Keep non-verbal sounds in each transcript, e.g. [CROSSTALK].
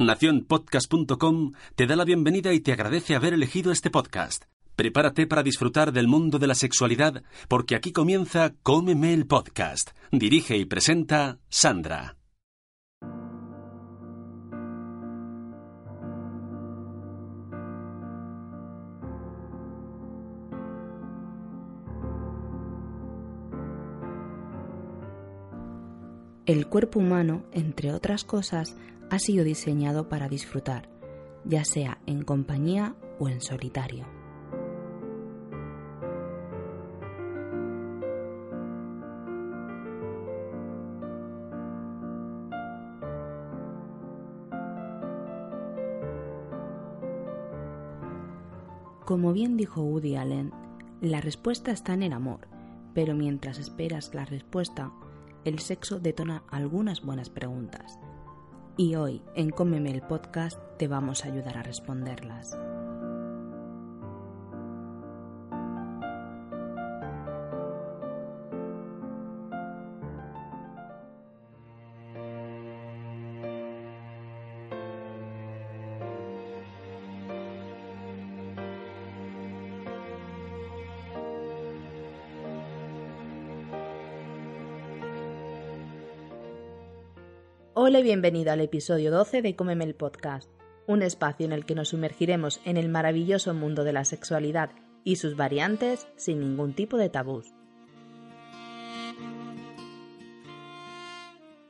Naciónpodcast.com te da la bienvenida y te agradece haber elegido este podcast. Prepárate para disfrutar del mundo de la sexualidad, porque aquí comienza Cómeme el Podcast. Dirige y presenta Sandra. El cuerpo humano, entre otras cosas, ha sido diseñado para disfrutar, ya sea en compañía o en solitario. Como bien dijo Woody Allen, la respuesta está en el amor, pero mientras esperas la respuesta, el sexo detona algunas buenas preguntas. Y hoy, en Cómeme el Podcast, te vamos a ayudar a responderlas. Hola bienvenido al episodio 12 de Cómeme el Podcast, un espacio en el que nos sumergiremos en el maravilloso mundo de la sexualidad y sus variantes sin ningún tipo de tabús.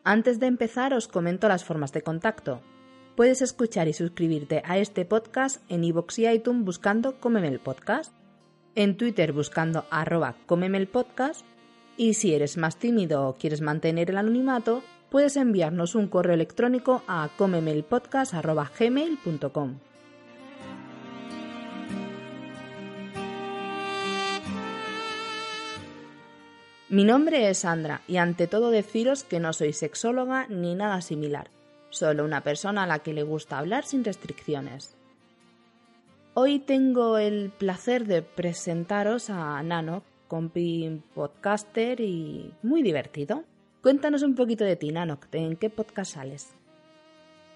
Antes de empezar os comento las formas de contacto. Puedes escuchar y suscribirte a este podcast en iVoox y iTunes buscando Cómeme el Podcast, en Twitter buscando arroba Cómeme el Podcast y si eres más tímido o quieres mantener el anonimato, puedes enviarnos un correo electrónico a comemelpodcast.gmail.com. Mi nombre es Sandra y ante todo deciros que no soy sexóloga ni nada similar, solo una persona a la que le gusta hablar sin restricciones. Hoy tengo el placer de presentaros a Nano, compi podcaster y muy divertido. Cuéntanos un poquito de ti, Nano. ¿En qué podcast sales?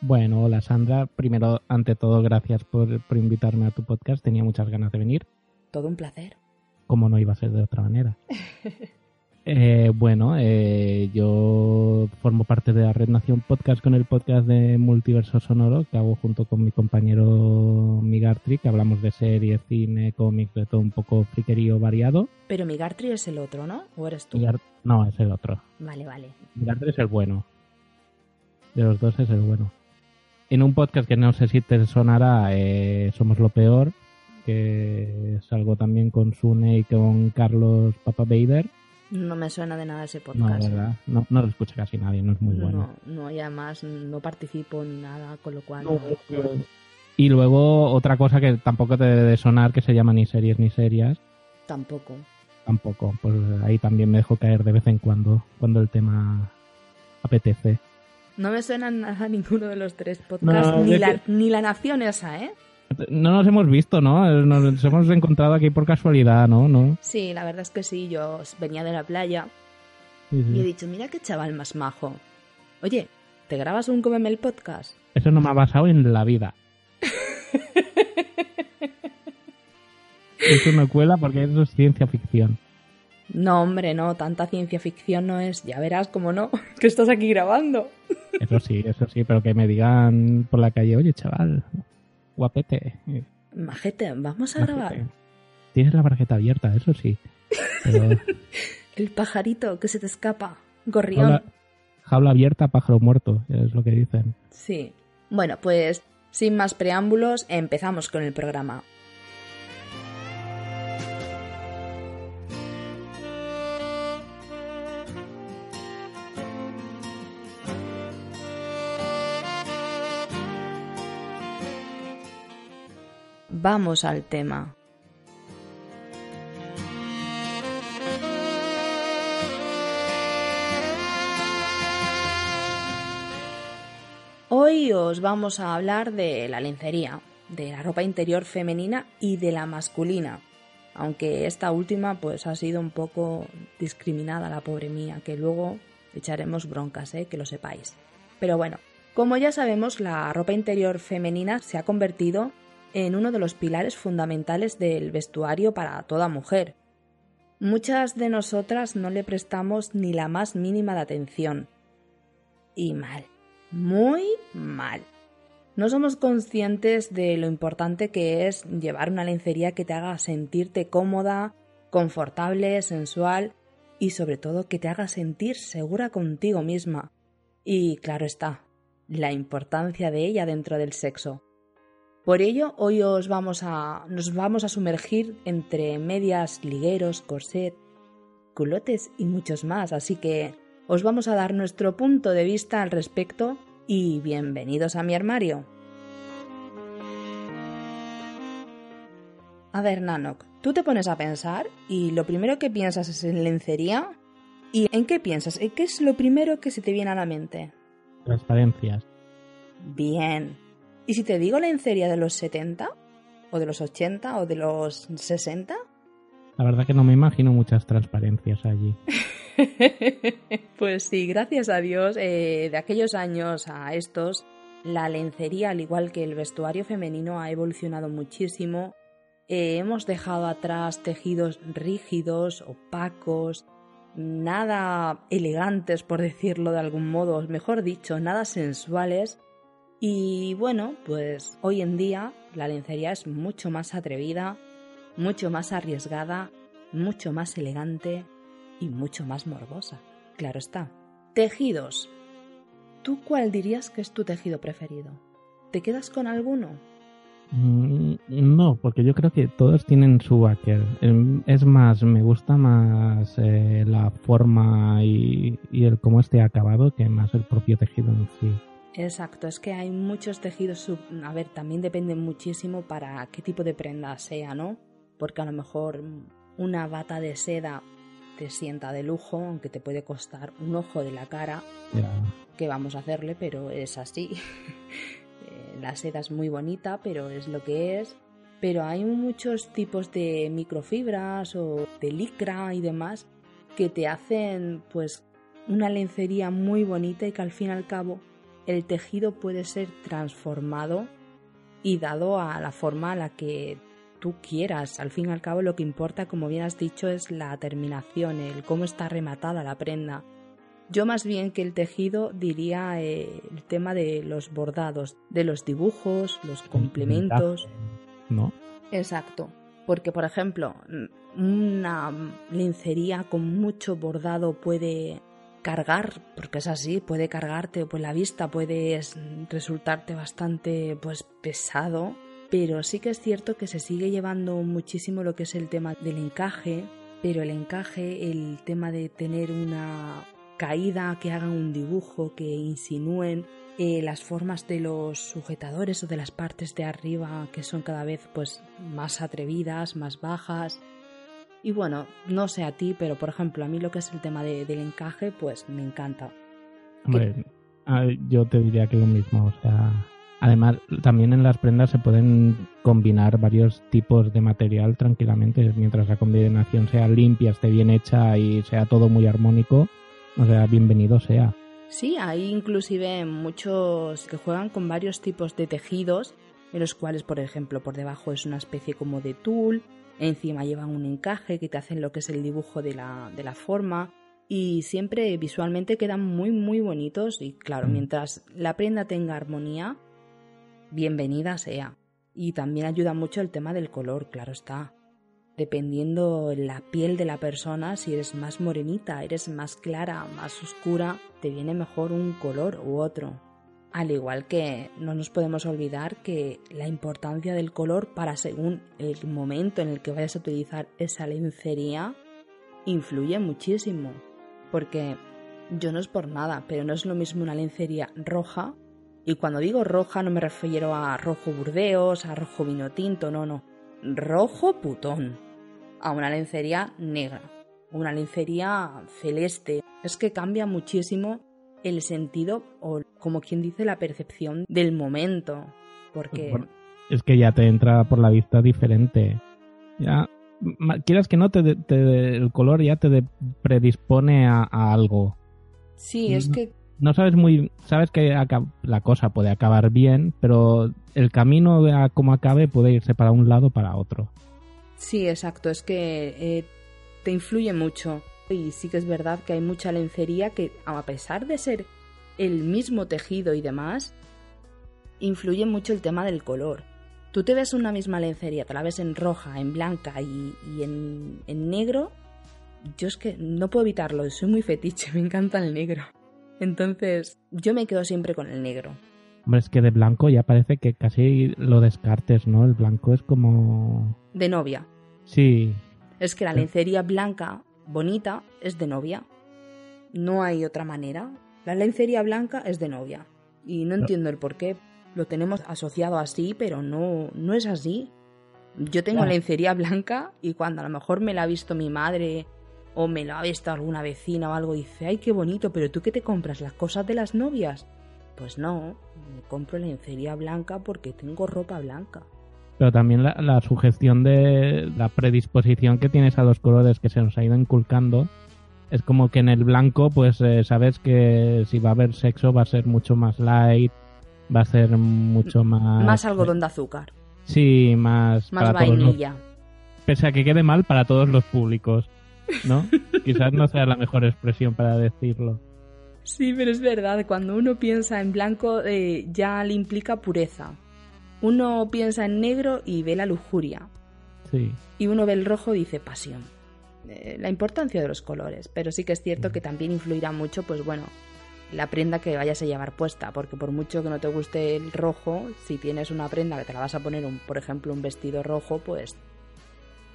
Bueno, hola Sandra. Primero, ante todo, gracias por, por, invitarme a tu podcast. Tenía muchas ganas de venir. Todo un placer. Como no iba a ser de otra manera. [LAUGHS] eh, bueno, eh, yo formo parte de la Red Nación Podcast con el podcast de Multiverso Sonoro que hago junto con mi compañero Migartri, que hablamos de series, cine, cómics, de todo un poco friquerío variado. Pero Migartri es el otro, ¿no? ¿O eres tú? No, es el otro. Vale, vale. Migartri es el bueno. De los dos es el bueno. En un podcast que no sé si te sonará, eh, Somos lo Peor, que salgo también con Sune y con Carlos Papa Bader. No me suena de nada ese No, podcast. ¿verdad? No, no lo escucha casi nadie, no es muy bueno. No, no, y además no participo ni nada, con lo cual. No, Y luego otra cosa que tampoco te debe de sonar, que se llama ni series ni serias, Tampoco. tampoco. Pues ahí también me dejo caer de vez en cuando, cuando el tema apetece. No me suena nada [LAUGHS] ninguno de los tres podcasts, No, ni, la, que- ni la nación esa, ¿eh? No nos hemos visto, ¿no? Nos hemos encontrado aquí por casualidad, ¿no? ¿No? Sí, la verdad es que sí, yo venía de la playa Sí, sí. y he dicho, mira qué chaval más majo. Oye, ¿te grabas un Cómeme el podcast? Eso no me ha basado en la vida. [LAUGHS] Eso no cuela porque eso es ciencia ficción. No, hombre, no, tanta ciencia ficción no es. Ya verás cómo no, [LAUGHS] que estás aquí grabando. Eso sí, eso sí, pero que me digan por la calle, oye, chaval, guapete. Majete, vamos a majete". grabar. Tienes la barqueta abierta, eso sí. Pero [LAUGHS] El pajarito que se te escapa. Gorrión. jaula, jaula abierta, pájaro muerto, es lo que dicen. Sí. Bueno, pues sin más preámbulos, empezamos con el programa. Vamos al tema. Hoy os vamos a hablar de la lencería, de la ropa interior femenina y de la masculina. Aunque esta última pues ha sido un poco discriminada la pobre mía, que luego echaremos broncas, ¿eh? que lo sepáis. Pero bueno, Como ya sabemos, la ropa interior femenina se ha convertido en uno de los pilares fundamentales del vestuario para toda mujer. Muchas de nosotras no le prestamos ni la más mínima de atención. Y mal, muy mal. No somos conscientes de lo importante que es llevar una lencería que te haga sentirte cómoda, confortable, sensual y sobre todo que te haga sentir segura contigo misma. Y claro está, la importancia de ella dentro del sexo. Por ello, hoy os vamos a, nos vamos a sumergir entre medias, ligueros, corset, culotes y muchos más, así que os vamos a dar nuestro punto de vista al respecto y bienvenidos a mi armario. A ver, Nanok, tú te pones a pensar y lo primero que piensas es en lencería. ¿Y en qué piensas? ¿Qué es lo primero que se te viene a la mente? Transparencias. Bien. ¿Y si te digo lencería de los 70? ¿O de los 80? ¿O de los 60? La verdad que no me imagino muchas transparencias allí. [LAUGHS] pues sí, gracias a Dios, eh, de aquellos años a estos, la lencería, al igual que el vestuario femenino, ha evolucionado muchísimo. Eh, hemos dejado atrás tejidos rígidos, opacos, nada elegantes, por decirlo de algún modo, mejor dicho, nada sensuales. Y bueno, pues hoy en día la lencería es mucho más atrevida, mucho más arriesgada, mucho más elegante y mucho más morbosa. Claro está. Tejidos. ¿Tú cuál dirías que es tu tejido preferido? ¿Te quedas con alguno? Mm, no, porque yo creo que todos tienen su backer. Em, es más, me gusta más eh, la forma y, y, el cómo esté acabado que más el propio tejido en sí. Exacto, es que hay muchos tejidos, a ver, también depende muchísimo para qué tipo de prenda sea, ¿no? Porque a lo mejor una bata de seda te sienta de lujo, aunque te puede costar un ojo de la cara, que vamos a hacerle, pero es así. [LAUGHS] Eh, la seda es muy bonita, pero es lo que es. Pero hay muchos tipos de microfibras o de licra y demás que te hacen pues una lencería muy bonita y que al fin y al cabo el tejido puede ser transformado y dado a la forma a la que tú quieras. Al fin y al cabo lo que importa, como bien has dicho, es la terminación, el cómo está rematada la prenda. Yo más bien que el tejido diría eh, el tema de los bordados, de los dibujos, los complementos. ¿No? Exacto. Porque, por ejemplo, una lencería con mucho bordado puede cargar, porque es así, puede cargarte, pues la vista puede resultarte bastante pues pesado, pero sí que es cierto que se sigue llevando muchísimo lo que es el tema del encaje, pero el encaje, el tema de tener una caída, que hagan un dibujo, que insinúen eh, las formas de los sujetadores o de las partes de arriba que son cada vez pues más atrevidas, más bajas, y bueno, no sé a ti, pero por ejemplo, a mí lo que es el tema del encaje, pues me encanta. Hombre, yo te diría que lo mismo, o sea, además también en las prendas se pueden combinar varios tipos de material tranquilamente, mientras la combinación sea limpia, esté bien hecha y sea todo muy armónico, o sea, bienvenido sea. Sí, hay inclusive muchos que juegan con varios tipos de tejidos, en los cuales, por ejemplo, por debajo es una especie como de tul, Encima llevan un encaje que te hacen lo que es el dibujo de la, de la forma y siempre visualmente quedan muy muy bonitos y claro, mm. mientras la prenda tenga armonía, bienvenida sea. Y también ayuda mucho el tema del color, claro está. Dependiendo la piel de la persona, si eres más morenita, eres más clara, más oscura, te viene mejor un color u otro. Al igual que no nos podemos olvidar que la importancia del color para según el momento en el que vayas a utilizar esa lencería influye muchísimo. Porque yo no es por nada, pero no es lo mismo una lencería roja. Y cuando digo roja no me refiero a rojo burdeos, a rojo vino tinto, no, no. Rojo putón. A una lencería negra. Una lencería celeste. Es que cambia muchísimo el sentido o como quien dice la percepción del momento. Porque... Es que ya te entra por la vista diferente. Ya, quieras que no, te, el color ya te predispone a, algo. Sí, es que no sabes muy, sabes que la cosa puede acabar bien, pero el camino a cómo acabe puede irse para un lado o para otro. Sí, exacto, es que eh, te influye mucho. Y sí que es verdad que hay mucha lencería que, a pesar de ser el mismo tejido y demás, influye mucho el tema del color. Tú te ves una misma lencería, te la ves en roja, en blanca y, en, en negro. Yo es que no puedo evitarlo, soy muy fetiche, [LAUGHS] me encanta el negro. Entonces, yo me quedo siempre con el negro. Hombre, es que de blanco ya parece que casi lo descartes, ¿no? El blanco es como... De novia. Sí. Es que la lencería blanca, bonita, es de novia. No hay otra manera. La lencería blanca es de novia. Y no entiendo el por qué. Lo tenemos asociado así, pero no, no es así. Yo tengo lencería blanca y cuando a lo mejor me la ha visto mi madre o me lo ha visto alguna vecina o algo, dice, ay, qué bonito, pero tú qué te compras, las cosas de las novias. Pues no, me compro lencería blanca porque tengo ropa blanca. Pero también la, la sujeción de la predisposición que tienes a los colores que se nos ha ido inculcando. Es como que en el blanco, pues eh, sabes que si va a haber sexo va a ser mucho más light, va a ser mucho más... Más algodón de azúcar. Sí, más... Más vainilla. Pese a que quede mal para todos los públicos. ¿no? [LAUGHS] Quizás no sea la mejor expresión para decirlo. Sí, pero es verdad, cuando uno piensa en blanco eh, ya le implica pureza. Uno piensa en negro y ve la lujuria. Sí. Y uno ve el rojo y dice pasión. Eh, la importancia de los colores, pero sí que es cierto que también influirá mucho, pues bueno, la prenda que vayas a llevar puesta, porque por mucho que no te guste el rojo, si tienes una prenda que te la vas a poner, un, por ejemplo, un vestido rojo, pues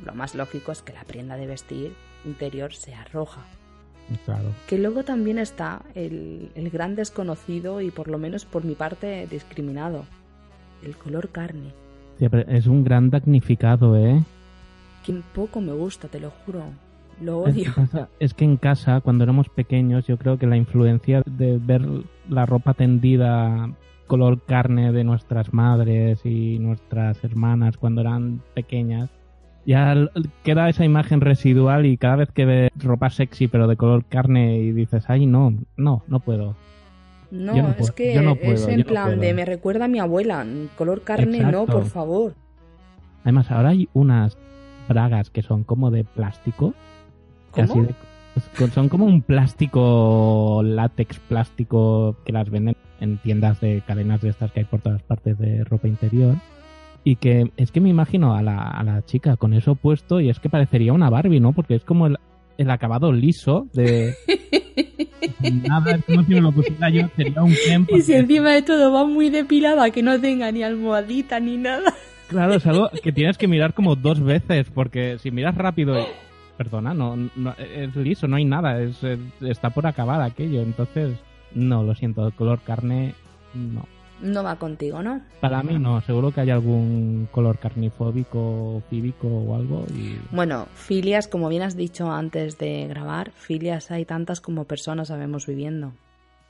lo más lógico es que la prenda de vestir interior sea roja. Claro. Que luego también está el, el gran desconocido y por lo menos por mi parte discriminado, el color carne. es un gran damnificado, ¿eh? Que poco me gusta, te lo juro. Lo odio. Es que, en casa, cuando éramos pequeños, yo creo que la influencia de ver la ropa tendida color carne de nuestras madres y nuestras hermanas cuando eran pequeñas ya queda esa imagen residual y cada vez que ves ropa sexy pero de color carne y dices, ay, no, no, no puedo. No, es que es en plan de me recuerda a mi abuela, color carne no, por favor. Además, ahora hay unas bragas que son como de plástico. ¿Cómo? Son como un plástico, látex plástico que las venden en tiendas de cadenas de estas que hay por todas partes de ropa interior y que es que me imagino a la, a la chica con eso puesto y es que parecería una Barbie, ¿no? Porque es como el, el acabado liso de... [LAUGHS] Nada, como si me lo pusiera yo, sería un Ken. Y si encima de todo va muy depilada, que no tenga ni almohadita ni nada. Claro, es algo que tienes que mirar como dos veces, porque si miras rápido... Perdona, no, no es liso, no hay nada, es, está por acabar aquello. Entonces, no, lo siento, el color carne, no no va contigo, ¿no? Para mí no, seguro que hay algún color carnifóbico fíbico o algo. Y... Bueno, filias, como bien has dicho antes de grabar, filias hay tantas como personas sabemos viviendo.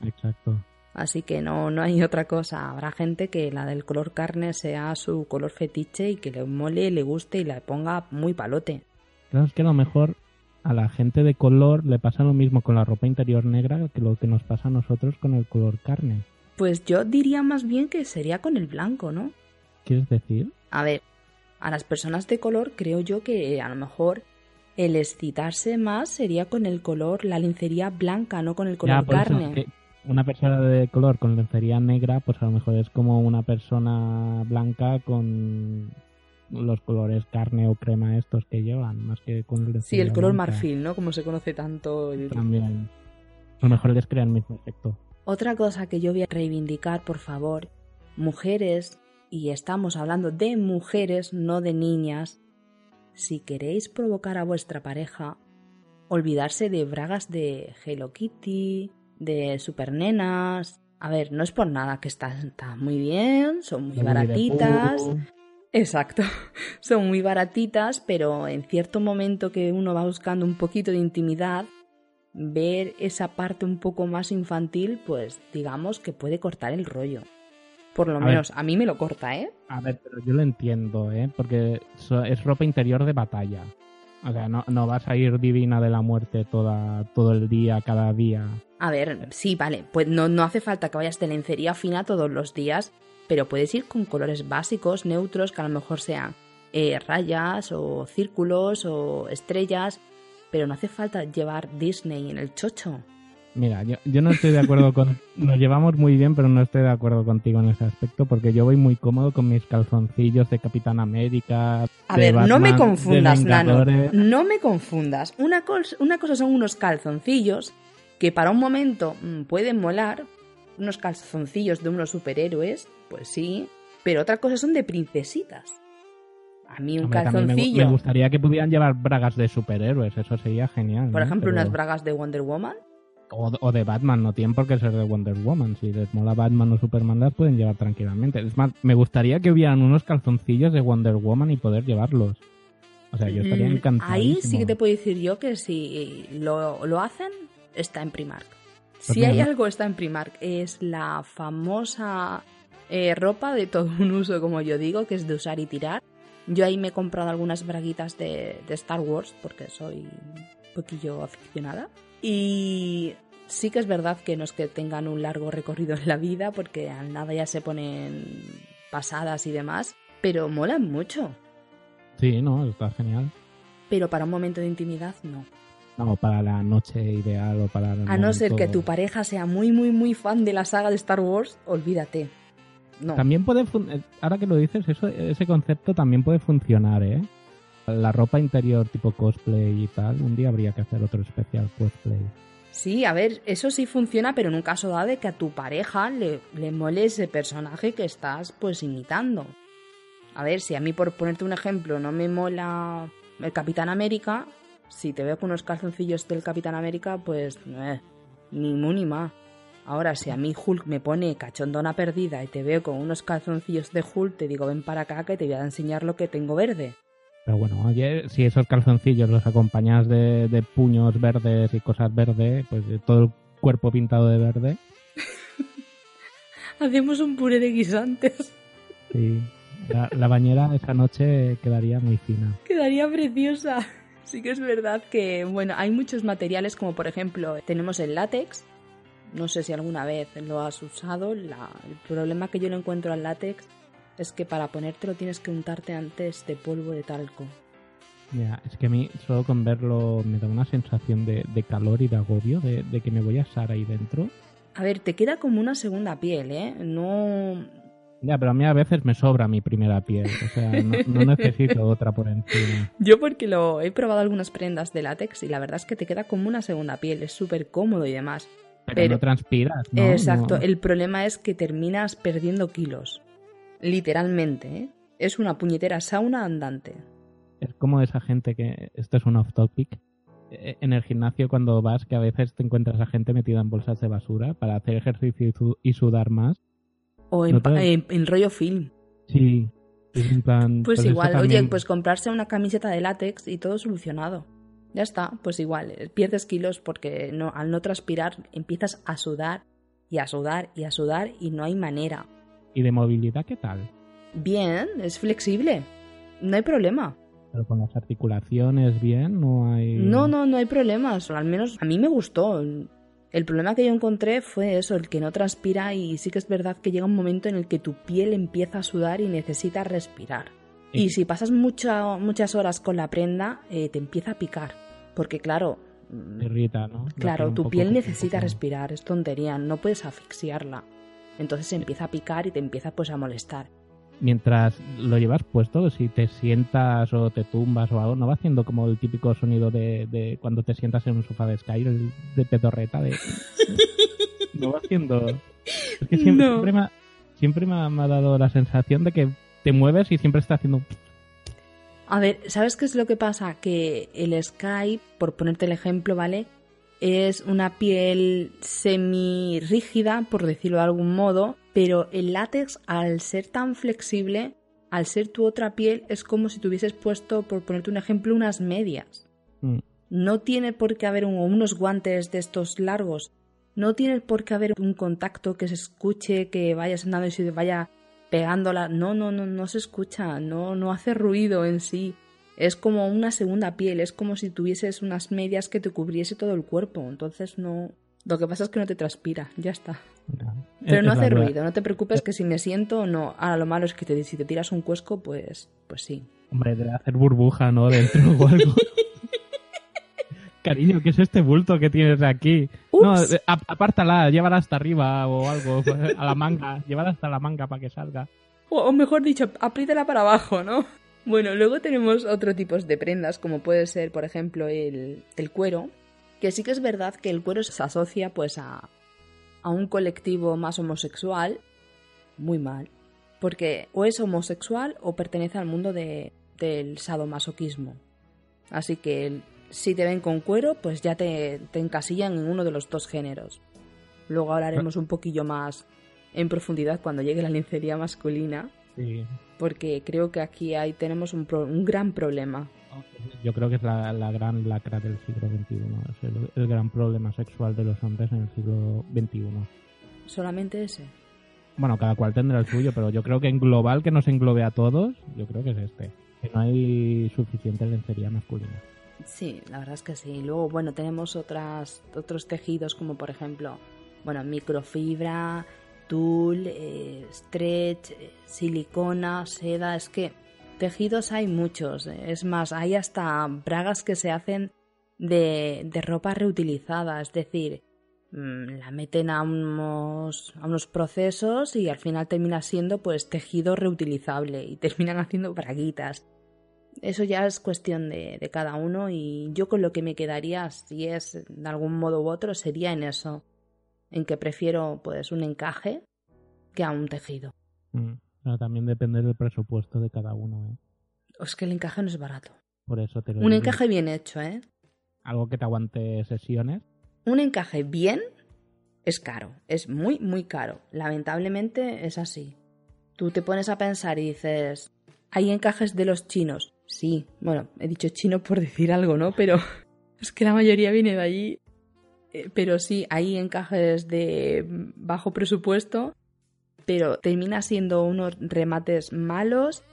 Exacto. Así que no, no hay otra cosa. Habrá gente que la del color carne sea su color fetiche y que le mole, le guste y la ponga muy palote. Claro, es que a lo mejor a la gente de color le pasa lo mismo con la ropa interior negra que lo que nos pasa a nosotros con el color carne. Pues yo diría más bien que sería con el blanco, ¿no? ¿Quieres decir? A ver, a las personas de color creo yo que a lo mejor el excitarse más sería con el color, la lencería blanca, no con el color carne. una persona de color con lencería negra, pues a lo mejor es como una persona blanca con los colores carne o crema estos que llevan, más que con el Sí, el color marfil, ¿no? Como se conoce tanto. También. A lo mejor les crea el mismo efecto. Otra cosa que yo voy a reivindicar, por favor, mujeres, y estamos hablando de mujeres, no de niñas, si queréis provocar a vuestra pareja, olvidarse de bragas de Hello Kitty, de supernenas. A ver, no es por nada que están, muy bien, son muy baratitas. Exacto, [LAUGHS] son muy baratitas, pero en cierto momento que uno va buscando un poquito de intimidad, ver esa parte un poco más infantil, pues digamos que puede cortar el rollo. Por lo menos a mí me lo corta, ¿eh? A ver, pero yo lo entiendo, ¿eh? Porque es ropa interior de batalla. O sea, no, no vas a ir divina de la muerte toda, todo el día, cada día. A ver, sí, vale, pues no, no hace falta que vayas de lencería fina todos los días, pero puedes ir con colores básicos, neutros, que a lo mejor sean eh, rayas o círculos o estrellas, pero no hace falta llevar Disney en el chocho. Mira, yo, yo no estoy de acuerdo con... Nos llevamos muy bien, pero no estoy de acuerdo contigo en ese aspecto, porque yo voy muy cómodo con mis calzoncillos de Capitán América. A de ver, no me confundas, Nano. No me confundas. Una, cos- una cosa son unos calzoncillos que para un momento mm, pueden molar. Unos calzoncillos de unos superhéroes, pues sí. Pero otra cosa son de princesitas. A mí un Hombre, me calzoncillo, Me, gustaría que pudieran llevar bragas de superhéroes, eso sería genial. por ¿no? ejemplo, Pero- unas bragas de Wonder Woman. O, o de Batman, no tienen por qué ser de Wonder Woman. Si les mola Batman o Superman, las pueden llevar tranquilamente. Es más, me gustaría que hubieran unos calzoncillos de Wonder Woman y poder llevarlos. O sea, yo estaría Mm, encantado. Ahí sí que te puedo decir yo que si lo, lo hacen, está en Primark. Si mira, hay no- algo está en Primark, es la famosa eh, ropa de todo un uso, como yo digo, que es de usar y tirar. Yo ahí me he comprado algunas braguitas de, de Star Wars, porque soy un poquillo aficionada. Y sí que es verdad que no es que tengan un largo recorrido en la vida, porque al nada ya se ponen pasadas y demás, pero molan mucho. Sí, no, está genial. Pero para un momento de intimidad, no. No, para la noche ideal o para... el A no ser que tu pareja sea muy, muy, muy fan de la saga de Star Wars, olvídate. No. También puede... eh, Ahora que lo dices, eso, ese concepto también puede funcionar, ¿eh? La ropa interior tipo cosplay y tal, un día habría que hacer otro especial cosplay. Sí, a ver, eso sí funciona, pero en un caso dado de que a tu pareja le, le mole ese personaje que estás pues imitando. A ver, si a mí por ponerte un ejemplo no me mola el Capitán América, si te veo con unos calzoncillos del Capitán América, pues eh, ni mu ni ma. Ahora, si a mí Hulk me pone cachondona perdida y te veo con unos calzoncillos de Hulk, te digo ven para acá que te voy a enseñar lo que tengo verde. Pero bueno, oye, si esos calzoncillos los acompañas de, de puños verdes y cosas verdes, pues de todo el cuerpo pintado de verde, [LAUGHS] Hacemos un puré de guisantes. sí. La, la bañera esa noche quedaría muy fina. Quedaría preciosa. [LAUGHS] Sí que es verdad que, bueno, hay muchos materiales como por ejemplo tenemos el látex. No sé si alguna vez lo has usado. La- el problema que yo le encuentro al látex es que para ponértelo tienes que untarte antes de polvo de talco. Mira, es que a mí solo con verlo me da una sensación de, de calor y de agobio, de, de que me voy a asar ahí dentro. A ver, te queda como una segunda piel, ¿eh? No... Ya, pero a mí a veces me sobra mi primera piel, o sea, no, no [LAUGHS] necesito otra por encima. Yo porque lo he probado algunas prendas de látex y la verdad es que te queda como una segunda piel, es súper cómodo y demás. Pero, Pero- no transpiras, ¿no? Exacto, No- el problema es que terminas perdiendo kilos. Literalmente, ¿eh? Es una puñetera sauna andante. Es como esa gente que, esto es un off topic, eh, en el gimnasio cuando vas que a veces te encuentras a gente metida en bolsas de basura para hacer ejercicio y, su- y sudar más. O en, No te- pa- en- en rollo film. Sí, es un plan... Pues igual, también- oye, pues comprarse una camiseta de látex y todo solucionado. Ya está, pues igual, eh, pierdes kilos porque no, al no transpirar empiezas a sudar y a sudar y a sudar y no hay manera. ¿Y de movilidad qué tal? Bien, es flexible. No hay problema. Pero con las articulaciones bien, no hay... No, no, no hay problemas. Al menos a mí me gustó. El problema que yo encontré fue eso, el que no transpira y sí que es verdad que llega un momento en el que tu piel empieza a sudar y necesita respirar. Y si pasas mucha- muchas horas con la prenda, eh, te empieza a picar. Porque claro, mm, irrita, ¿no? Claro, tu piel necesita respirar, es tontería, no puedes asfixiarla. Entonces se empieza a picar y te empieza pues a molestar. Mientras lo llevas puesto, si te sientas o te tumbas o algo, no va haciendo como el típico sonido de, de cuando te sientas en un sofá de Sky, el de pedorreta, de... [LAUGHS] no va haciendo... Es que siempre, No. siempre, me, ha, siempre me ha dado la sensación de que te mueves y siempre está haciendo... A ver, ¿sabes qué es lo que pasa? Que el Skype, por ponerte el ejemplo, ¿vale? Es una piel semi rígida, por decirlo de algún modo, pero el látex, al ser tan flexible, al ser tu otra piel, es como si tuvieses puesto, por ponerte un ejemplo, unas medias. Mm. No tiene por qué haber un- unos guantes de estos largos. No tiene por qué haber un contacto que se escuche, que vayas andando y se vaya pegándola. No, no, no, no se escucha, no, no hace ruido en sí. Es como una segunda piel, es como si tuvieses unas medias que te cubriese todo el cuerpo. Entonces no, Lo que pasa es que no te transpira, ya está. Pero no hace ruido, no te preocupes que si me siento no. Ahora lo malo es que te, si te tiras un cuesco, pues, pues sí. Hombre, debe hacer burbuja, ¿no? Dentro o algo. [LAUGHS] Cariño, ¿qué es este bulto que tienes aquí? No, apártala, llévala hasta arriba o algo, [LAUGHS] a la manga, llévala hasta la manga para que salga. O, mejor dicho, apriétala para abajo, ¿no? Bueno, luego tenemos otro tipo de prendas, como puede ser, por ejemplo, el, el cuero, que sí que es verdad que el cuero se asocia pues a, a un colectivo más homosexual, muy mal, porque o es homosexual o pertenece al mundo de, del sadomasoquismo. Así que si te ven con cuero, pues ya te, te encasillan en uno de los dos géneros. Luego hablaremos un poquillo más en profundidad cuando llegue la lencería masculina. Sí. Porque creo que aquí hay, tenemos un, un gran problema. Yo creo que es la, gran lacra del siglo XXI, es el, gran problema sexual de los hombres en el siglo XXI. ¿Solamente ese? Bueno, cada cual tendrá el suyo, pero yo creo que en global, que nos englobe a todos, yo creo que es este. Que no hay suficiente lencería masculina. Sí, la verdad es que sí. Luego, bueno, tenemos otras, otros tejidos como por ejemplo, bueno, microfibra, tul, eh, stretch, eh, silicona, seda. Es que Tejidos hay muchos, es más, hay hasta bragas que se hacen de, de ropa reutilizada, es decir, mm, la meten a unos, a unos procesos y al final termina siendo pues tejido reutilizable y terminan haciendo braguitas. Eso ya es cuestión de, de, cada uno y yo con lo que me quedaría, si es de algún modo u otro, sería en eso, en que prefiero pues un encaje que a un tejido. Mm también depende del presupuesto de cada uno, ¿eh? Es que el encaje no es barato. Por eso te Un encaje bien hecho, ¿eh? Algo que te aguante sesiones. Un encaje bien es caro, es muy, muy caro. Lamentablemente es así. Tú te pones a pensar y dices, hay encajes de los chinos. Sí, bueno, he dicho chino por decir algo, ¿no? Pero [LAUGHS] es que la mayoría viene de allí. Eh, pero sí, hay encajes de bajo presupuesto pero termina siendo unos remates malos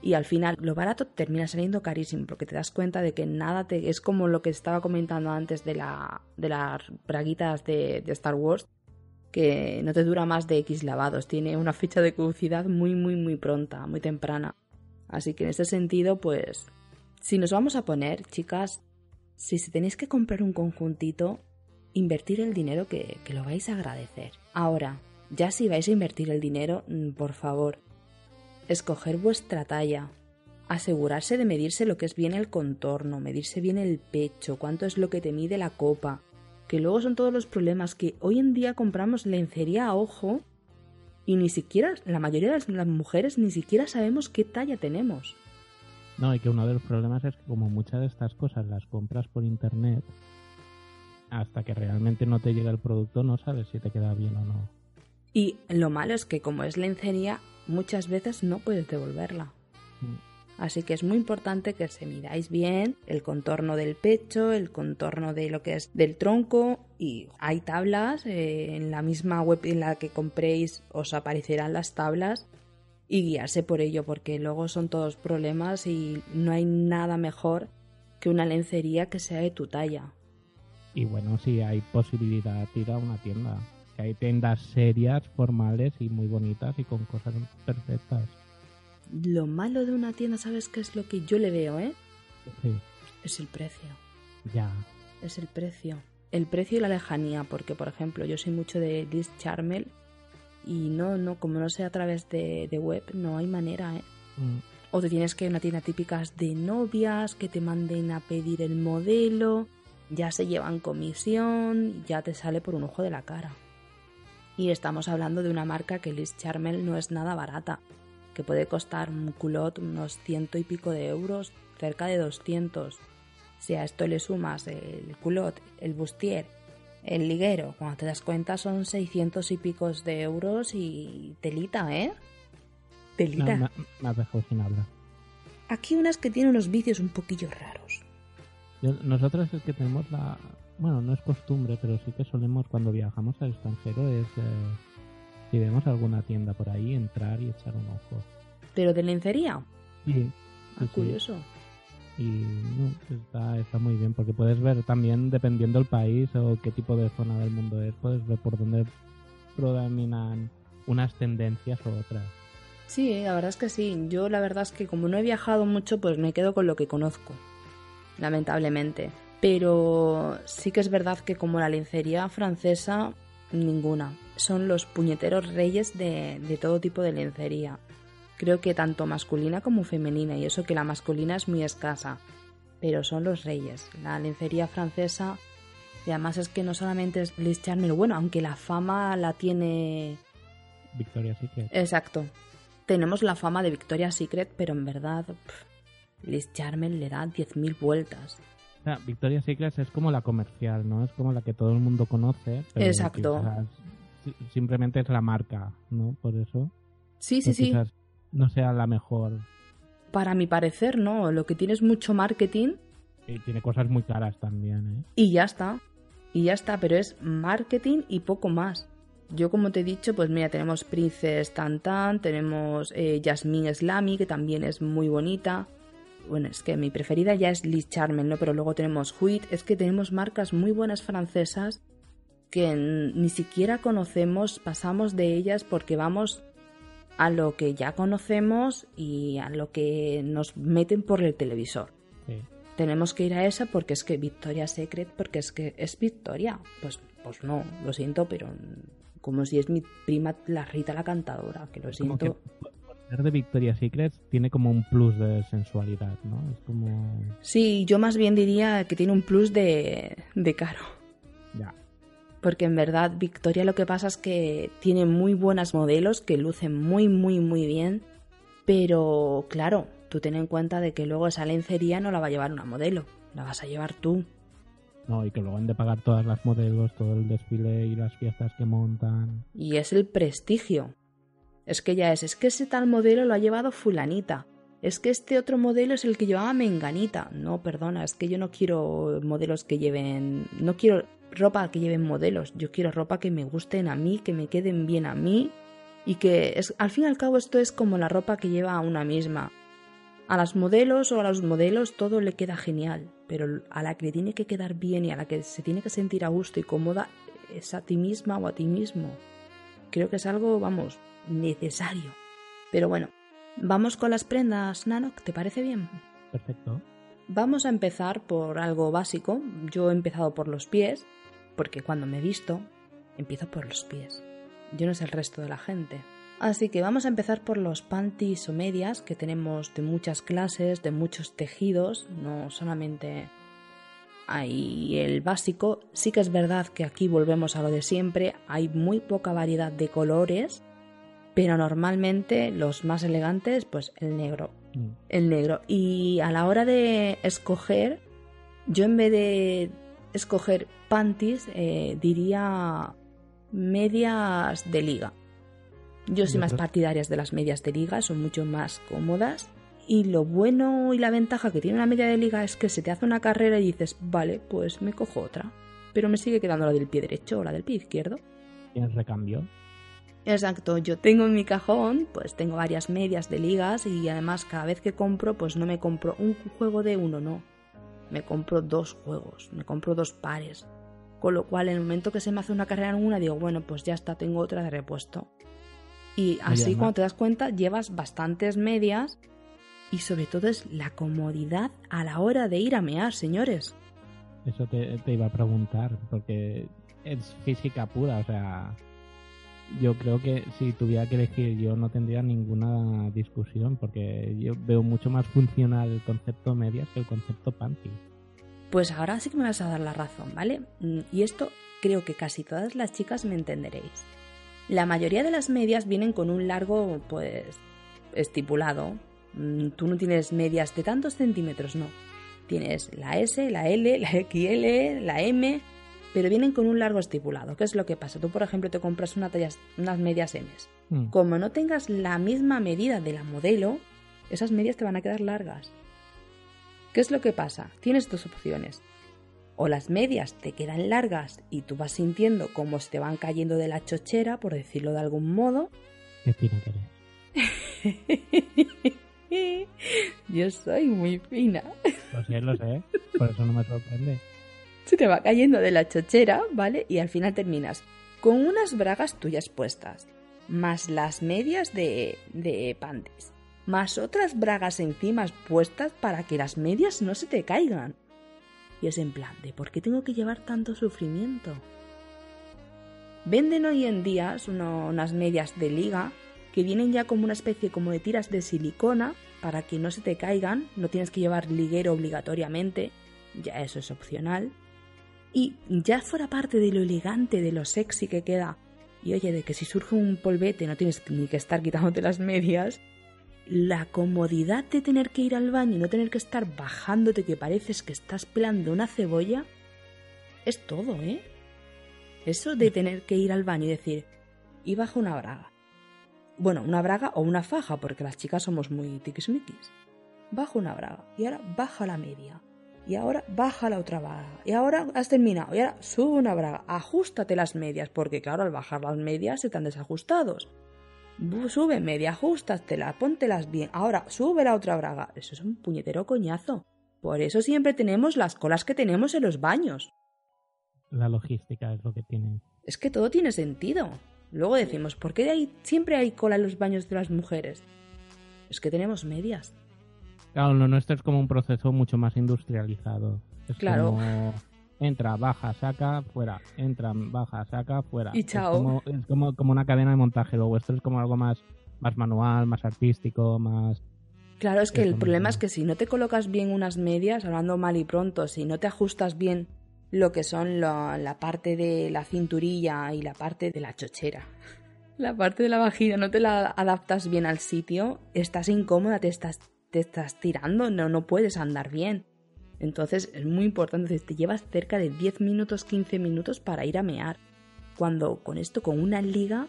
y al final lo barato termina saliendo carísimo porque te das cuenta de que nada te es como lo que estaba comentando antes de la de las braguitas de, de Star Wars que no te dura más de X lavados, tiene una fecha de caducidad muy muy muy pronta, muy temprana. Así que en ese sentido, pues si nos vamos a poner, chicas, si tenéis que comprar un conjuntito, invertir el dinero que, que lo vais a agradecer. Ahora, ya si vais a invertir el dinero, mm, por favor, escoger vuestra talla, asegurarse de medirse lo que es bien el contorno, medirse bien el pecho, cuánto es lo que te mide la copa, que luego son todos los problemas que hoy en día compramos lencería a ojo y ni siquiera, la mayoría de las mujeres ni siquiera sabemos qué talla tenemos. No, y que uno de los problemas es que como muchas de estas cosas las compras por internet, hasta que realmente no te llega el producto no sabes si te queda bien o no. Y lo malo es que como es lencería, muchas veces no puedes devolverla. Mm. Así que es muy importante que se miráis bien el contorno del pecho, el contorno de lo que es del tronco y hay tablas eh, en la misma web en la que compréis os aparecerán las tablas y guiarse por ello porque luego son todos problemas y no hay nada mejor que una lencería que sea de tu talla. Y bueno, si hay posibilidad, ir a una tienda que hay tiendas serias, formales y muy bonitas y con cosas perfectas. Lo malo de una tienda, ¿sabes qué es lo que yo le veo, eh? Sí. Es el precio. Ya. Es el precio. El precio y la lejanía, porque por ejemplo, yo soy mucho de Liz Charmel y no, no, como no sé a través de, web, no hay manera, ¿eh? Mm. O te tienes que ir a una tienda típicas de novias, que te manden a pedir el modelo, ya se llevan comisión, ya te sale por un ojo de la cara. Y estamos hablando de una marca que Liz Charmel no es nada barata, que puede costar un culot unos ciento y pico de euros, cerca de 200. Si a esto le sumas el culot, el bustier, el liguero, cuando te das cuenta son 600 y picos de euros y telita, ¿eh? Telita. No, has dejado sin hablar. Aquí unas que tienen unos vicios un poquillo raros. nosotros es que tenemos la, bueno, no es costumbre, pero sí que solemos cuando viajamos al extranjero es eh, si vemos alguna tienda por ahí entrar y echar un ojo. ¿Pero de lencería? Sí. Ah, curioso. Y no, está, está muy bien, porque puedes ver también, dependiendo del país o qué tipo de zona del mundo es, puedes ver por dónde predominan unas tendencias u otras. Sí, la verdad es que sí. Yo la verdad es que como no he viajado mucho, pues me quedo con lo que conozco, lamentablemente. Pero sí que es verdad que como la lencería francesa, ninguna. Son los puñeteros reyes de, de todo tipo de lencería. Creo que tanto masculina como femenina, y eso que la masculina es muy escasa. Pero son los reyes. La lencería francesa, y además es que no solamente es Liz Charmel, bueno, aunque la fama la tiene... Victoria Secret. Exacto. Tenemos la fama de Victoria Secret, pero en verdad pff, Liz Charmel le da 10.000 vueltas. O sea, Secret es como la comercial, ¿no? Es como la que todo el mundo conoce. Pero Exacto. simplemente es la marca, ¿no? Por eso. Sí, sí, sí. no sea la mejor. Para mi parecer, no. Lo que tiene es mucho marketing Y tiene cosas muy caras también, ¿eh? y ya está. Y ya está, pero es marketing y poco más. Yo, como te he dicho, pues mira, tenemos Princess Tantan, tenemos eh, Jasmine Slamy, que también es muy bonita. Bueno, es que mi preferida ya es Liz Charmel, ¿no? Pero luego tenemos Huit, es que tenemos marcas muy buenas francesas que ni siquiera conocemos, pasamos de ellas porque vamos a lo que ya conocemos y a lo que nos meten por el televisor Sí. tenemos que ir a esa porque es que Victoria Secret, porque es que es Victoria. Pues, pues no, lo siento, pero como si es mi prima la Rita la cantadora, que lo que siento. Ser de Victoria Secret tiene como un plus de sensualidad, ¿no? Es como... Sí, yo más bien diría que tiene un plus de, de caro. Ya. Porque en verdad Victoria lo que pasa es que tiene muy buenas modelos que lucen muy, muy, muy bien. Pero claro, tú ten en cuenta de que luego esa lencería no la va a llevar una modelo, la vas a llevar tú. No, y que luego han de pagar todas las modelos, todo el desfile y las fiestas que montan. Y es el prestigio. Es que ya es, es que ese tal modelo lo ha llevado fulanita. Es que este otro modelo es el que llevaba menganita. No, perdona, es que yo no quiero modelos que lleven... No quiero ropa que lleven modelos. Yo quiero ropa que me gusten a mí, que me queden bien a mí. Y que es, al fin y al cabo esto es como la ropa que lleva a una misma. A las modelos o a los modelos todo le queda genial, pero a la que tiene que quedar bien y a la que se tiene que sentir a gusto y cómoda es a ti misma o a ti mismo. Creo que es algo, vamos, necesario. Pero bueno, vamos con las prendas, Nanok, ¿te parece bien? Perfecto. Vamos a empezar por algo básico. Yo he empezado por los pies, porque cuando me he visto, empiezo por los pies. Yo no sé el resto de la gente. Así que vamos a empezar por los panties o medias que tenemos de muchas clases, de muchos tejidos, no solamente hay el básico. Sí que es verdad que aquí volvemos a lo de siempre, hay muy poca variedad de colores, pero normalmente los más elegantes, pues el negro, Mm. el negro. Y a la hora de escoger, yo en vez de escoger panties, eh, diría medias de liga. Yo soy más partidarias de las medias de liga, son mucho más cómodas. Y lo bueno y la ventaja que tiene una media de liga es que se te hace una carrera y dices, vale, pues me cojo otra. Pero me sigue quedando la del pie derecho o la del pie izquierdo. ¿Tienes recambio? Exacto, yo tengo en mi cajón, pues tengo varias medias de ligas y además cada vez que compro, pues no me compro un juego de uno, no. Me compro dos juegos, me compro dos pares. Con lo cual, en el momento que se me hace una carrera en una, digo, bueno, pues ya está, tengo otra de repuesto. Y así cuando te das cuenta, llevas bastantes medias y sobre todo es la comodidad a la hora de ir a mear, señores. Eso te, te iba a preguntar, porque es física pura, o sea, yo creo que si tuviera que elegir yo no tendría ninguna discusión, porque yo veo mucho más funcional el concepto medias que el concepto panty. Pues ahora sí que me vas a dar la razón, ¿vale? Mm, Y esto creo que casi todas las chicas me entenderéis. La mayoría de las medias vienen con un largo, pues, estipulado. Mm, Tú no tienes medias de tantos centímetros, no. Tienes la S, la L, la XL, la M, pero vienen con un largo estipulado. ¿Qué es lo que pasa? Tú, por ejemplo, te compras una talla- unas medias M. Mm. Como no tengas la misma medida de la modelo, esas medias te van a quedar largas. ¿Qué es lo que pasa? Tienes dos opciones. O las medias te quedan largas y tú vas sintiendo cómo se te van cayendo de la chochera, por decirlo de algún modo. Qué que eres. [LAUGHS] Yo soy muy fina. Lo sé, lo sé. Por eso no me sorprende. Se te va cayendo de la chochera, ¿vale? Y al final terminas con unas bragas tuyas puestas, más las medias de, de panties, más otras bragas encima puestas para que las medias no se te caigan. Y es en plan, ¿de por qué tengo que llevar tanto sufrimiento? Venden hoy en día unas medias de liga que vienen ya como una especie como de tiras de silicona para que no se te caigan, no tienes que llevar liguero obligatoriamente, ya eso es opcional. Y ya fuera parte de lo elegante, de lo sexy que queda, y oye, de que si surge un polvete no tienes ni que estar quitándote las medias, la comodidad de tener que ir al baño y no tener que estar bajándote que pareces que estás pelando una cebolla, es todo, ¿eh? Eso de tener que ir al baño y decir, y bajo una braga. Bueno, una braga o una faja, porque las chicas somos muy tiquismiquis. Bajo una braga y ahora baja la media. Y ahora baja la otra braga. Y ahora has terminado. Y ahora sube una braga. Ajustate las medias, porque claro, al bajar las medias se están desajustados. Sube media, ajustatelas, póntelas bien. Ahora sube la otra braga. Eso es un puñetero coñazo. Por eso siempre tenemos las colas que tenemos en los baños la logística es lo que tiene. Es que todo tiene sentido. Luego decimos, ¿por qué hay, siempre hay cola en los baños de las mujeres? Es que tenemos medias. Claro, lo nuestro es como un proceso mucho más industrializado. Es claro. Como entra, baja, saca, fuera. Entra, baja, saca, fuera. Y chao. Es como, como, una cadena de montaje. Lo vuestro es como algo más, más manual, más artístico, más... Claro, es que el problema es que si no te colocas bien unas medias, hablando mal y pronto, si no te ajustas bien lo que son la parte de la cinturilla y la parte de la chochera. [LAUGHS] La parte de la vagina no te la adaptas bien al sitio, estás incómoda, te estás, te estás tirando, no, no puedes andar bien. Entonces es muy importante, te llevas cerca de 10 minutos, 15 minutos para ir a mear. Cuando con esto, con una liga,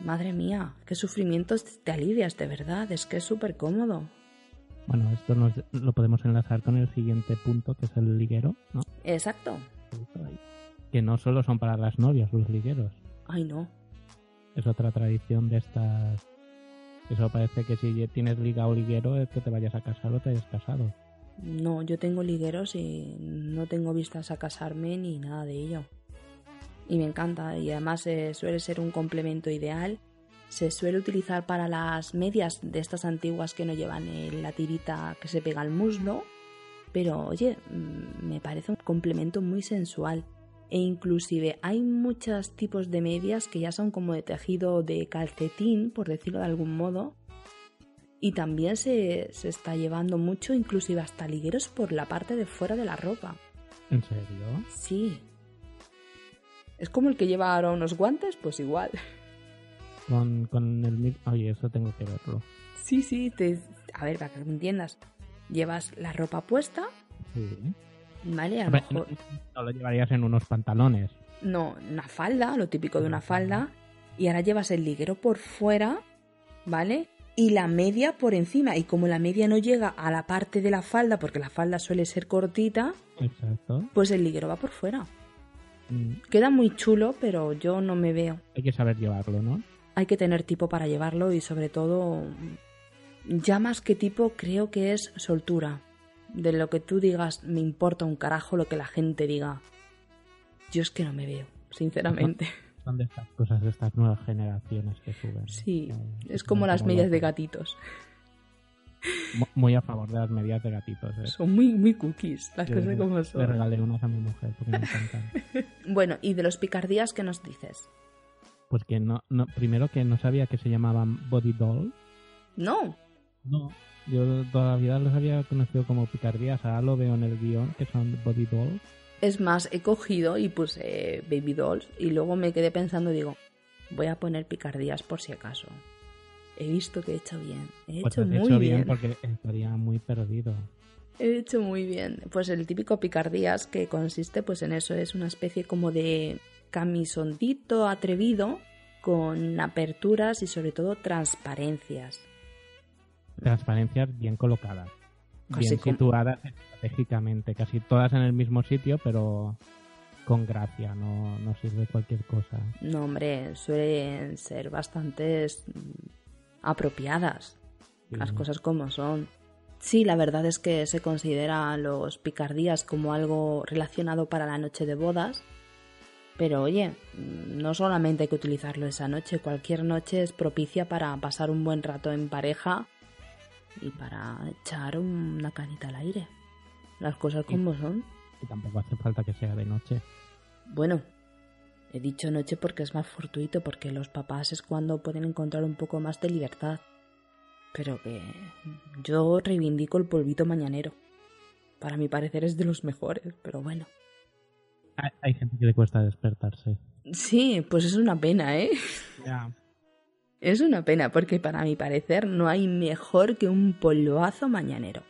madre mía, qué sufrimientos te alivias de verdad, es que es súper cómodo. Bueno, esto nos, lo podemos enlazar con el siguiente punto, que es el liguero, ¿no? Exacto. Que no solo son para las novias los ligueros. Ay, no. Es otra tradición de estas... Eso parece que si tienes liga o liguero es que te vayas a casar o te hayas casado. No, yo tengo ligueros y no tengo vistas a casarme ni nada de ello. Y me encanta y además eh, suele ser un complemento ideal se suele utilizar para las medias de estas antiguas que no llevan la tirita que se pega al muslo, pero oye, mm, me parece un complemento muy sensual. E inclusive hay muchos tipos de medias que ya son como de tejido de calcetín, por decirlo de algún modo. Y también se, se está llevando mucho, inclusive hasta ligueros por la parte de fuera de la ropa. ¿En serio? Sí. Es como el que lleva ahora unos guantes, pues igual. con, con el Oye, eso tengo que verlo. Sí, sí, te... a ver, para que me entiendas. Llevas la ropa puesta. Sí. Vale, a lo mejor... no, lo llevarías en unos pantalones. No, una falda, lo típico de una falda. Y ahora llevas el liguero por fuera, ¿vale? Y la media por encima. Y como la media no llega a la parte de la falda, porque la falda suele ser cortita, Exacto. pues el liguero va por fuera. Mm. Queda muy chulo, pero yo no me veo. Hay que saber llevarlo, ¿no? hay que tener tipo para llevarlo y sobre todo, ya más que tipo, creo que es soltura. De lo que tú digas, me importa un carajo lo que la gente diga. Yo es que no me veo, sinceramente. Son de estas cosas de estas nuevas generaciones que suben. Sí, es como las medias de gatitos. Muy a favor de las medias de gatitos. ¿eh? Son muy, muy cookies, las cosas como son. Le regalé unas a mi mujer porque me encantan. [LAUGHS] bueno, ¿y de los picardías qué nos dices? Pues que no, no, primero que no sabía que se llamaban body doll. No. No, yo toda la vida los había conocido como picardías, ahora lo veo en el guion que son body dolls. Es más, he cogido y puse baby dolls y luego me quedé pensando, digo, voy a poner picardías por si acaso. He visto que he hecho bien. He pues hecho muy hecho bien. porque estaría muy perdido. He hecho muy bien. Pues el típico picardías que consiste pues en eso, es una especie como de camisondito atrevido con aperturas y sobre todo transparencias. Transparencias bien colocadas, bien situadas estratégicamente, casi todas en el mismo sitio, pero con gracia, no, no sirve cualquier cosa. No, hombre, suelen ser bastante apropiadas, las cosas como son. Sí, la verdad es que se considera los picardías como algo relacionado para la noche de bodas. Pero oye, no solamente hay que utilizarlo esa noche, cualquier noche es propicia para pasar un buen rato en pareja y para echar una canita al aire. Las cosas como son. Y tampoco hace falta que sea de noche. Bueno, he dicho noche porque es más fortuito, porque los papás es cuando pueden encontrar un poco más de libertad. Pero que yo reivindico el polvito mañanero. Para mi parecer es de los mejores, pero bueno. Hay, gente que le cuesta despertarse. Sí, pues es una pena, ¿eh? Ya. Es una pena porque para mi parecer no hay mejor que un polvazo mañanero.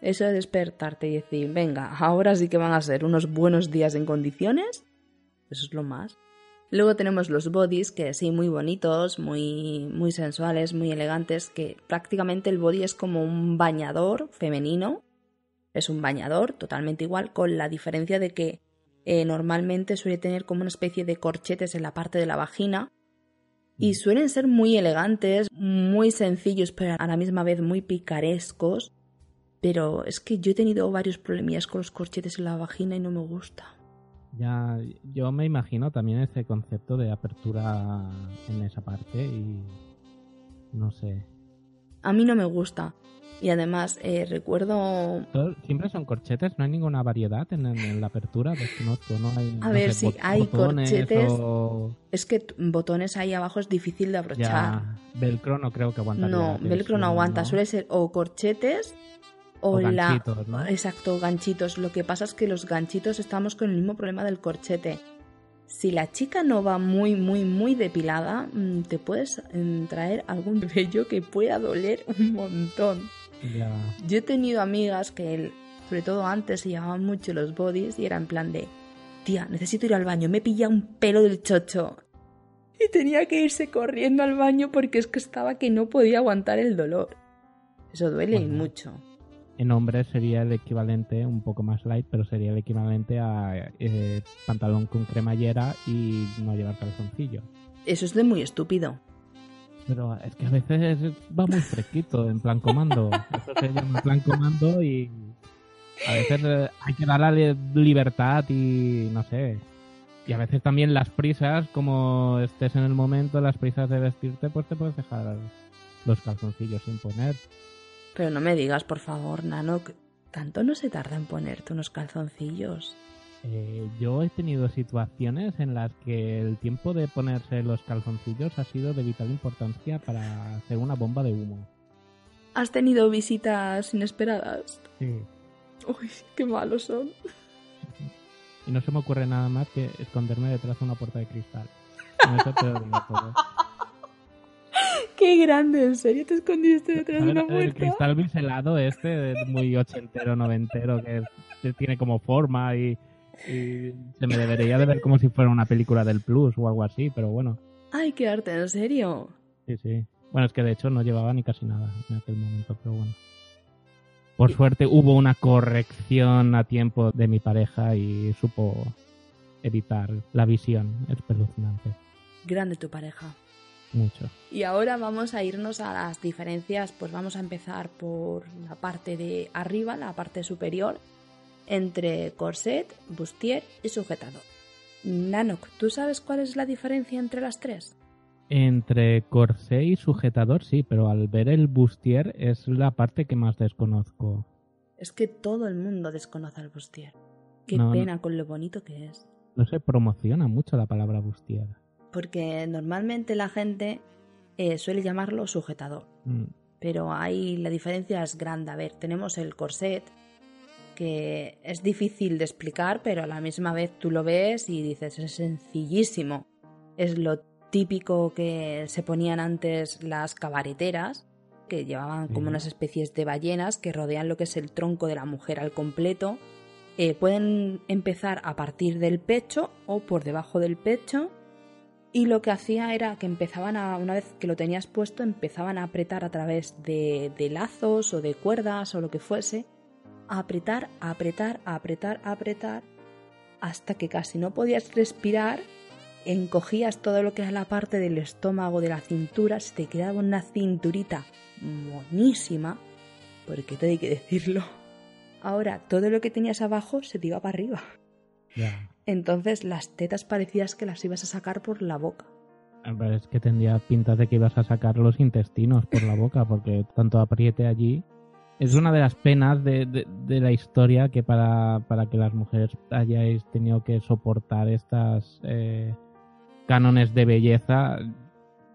Eso de despertarte y decir, venga, ahora sí que van a ser unos buenos días en condiciones, eso es lo más. Luego tenemos los bodies, que sí, muy bonitos, muy, muy sensuales, muy elegantes, que prácticamente el body es como un bañador femenino. Es un bañador totalmente igual, con la diferencia de que eh, normalmente suele tener como una especie de corchetes en la parte de la vagina. Y suelen ser muy elegantes, muy sencillos, pero a la misma vez muy picarescos. Pero es que yo he tenido varios problemillas con los corchetes en la vagina y no me gusta. Ya, yo me imagino también ese concepto de apertura en esa parte y no sé. A mí no me gusta. Y además eh, recuerdo... Siempre son corchetes, no hay ninguna variedad en, la apertura, desconozco, ¿no? Hay, a ver, si hay corchetes... Es que botones ahí abajo es difícil de abrochar. Ya, velcro no creo que aguante. No, velcro no aguanta, suele ser o corchetes o, ganchitos, ¿no? Exacto, ganchitos. Lo que pasa es que los ganchitos estamos con el mismo problema del corchete. Si la chica no va muy, muy, muy depilada, mm, te puedes mm, traer algún [LAUGHS] vello que pueda doler un montón. Yo he tenido amigas que, sobre todo antes, se llamaban mucho los bodies y era en plan de, tía, necesito ir al baño, me pilla un pelo del chocho. Y tenía que irse corriendo al baño porque es que estaba que no podía aguantar el dolor. Eso duele mucho en hombres sería el equivalente, un poco más light, pero sería el equivalente a eh, pantalón con cremallera y no llevar calzoncillo. Eso es de muy estúpido. Pero es que a veces va muy fresquito, en plan comando. Eso se llama plan comando y a veces eh, hay que darle libertad y no sé. Y a veces también las prisas, como estés en el momento, las prisas de vestirte, pues te puedes dejar los calzoncillos sin poner. Pero no me digas, por favor, Nano, tanto no se tarda en ponerte unos calzoncillos. Eh, yo he tenido situaciones en las que el tiempo de ponerse los calzoncillos ha sido de vital importancia para hacer una bomba de humo. ¿Has tenido visitas inesperadas? Sí. Uy, qué malos son. Y no se me ocurre nada más que esconderme detrás de una puerta de cristal. Con eso te lo digo todo. Qué grande, ¿en serio te escondiste detrás de una puerta? El cristal biselado este, muy ochentero, noventero, que tiene como forma y, se me debería de ver como si fuera una película del Plus o algo así, pero bueno. Ay, qué arte, ¿en serio? Sí, sí. Bueno, es que de hecho no llevaba ni casi nada en aquel momento, pero bueno. Por suerte hubo una corrección a tiempo de mi pareja y supo evitar la visión espeluznante. Grande tu pareja. Mucho. Y ahora vamos a irnos a las diferencias, pues vamos a empezar por la parte de arriba, la parte superior, entre corset, bustier y sujetador. Nanok, ¿tú sabes cuál es la diferencia entre las tres? Entre corset y sujetador sí, pero al ver el bustier es la parte que más desconozco. Es que todo el mundo desconoce el bustier. Qué pena con lo bonito que es. No se promociona mucho la palabra bustier porque normalmente la gente eh, suele llamarlo sujetador. Mm. Pero ahí la diferencia es grande. A ver, tenemos el corset, que es difícil de explicar, pero a la misma vez tú lo ves y dices, es sencillísimo. Es lo típico que se ponían antes las cabareteras, que llevaban como unas especies de ballenas que rodean lo que es el tronco de la mujer al completo. Eh, pueden empezar a partir del pecho o por debajo del pecho y lo que hacía era que empezaban a, una vez que lo tenías puesto, empezaban a apretar a través de, lazos o de cuerdas o lo que fuese, a apretar, a apretar, a apretar, a apretar, hasta que casi no podías respirar, encogías todo lo que era la parte del estómago, de la cintura, se te quedaba una cinturita monísima, porque todo hay que decirlo. Ahora, todo lo que tenías abajo se te iba para arriba. Entonces las tetas parecías que las ibas a sacar por la boca. Pero es que tendría pinta de que ibas a sacar los intestinos por la boca, porque tanto apriete allí. Es una de las penas de, de- la historia que para, para que las mujeres hayáis tenido que soportar estas eh, cánones de belleza,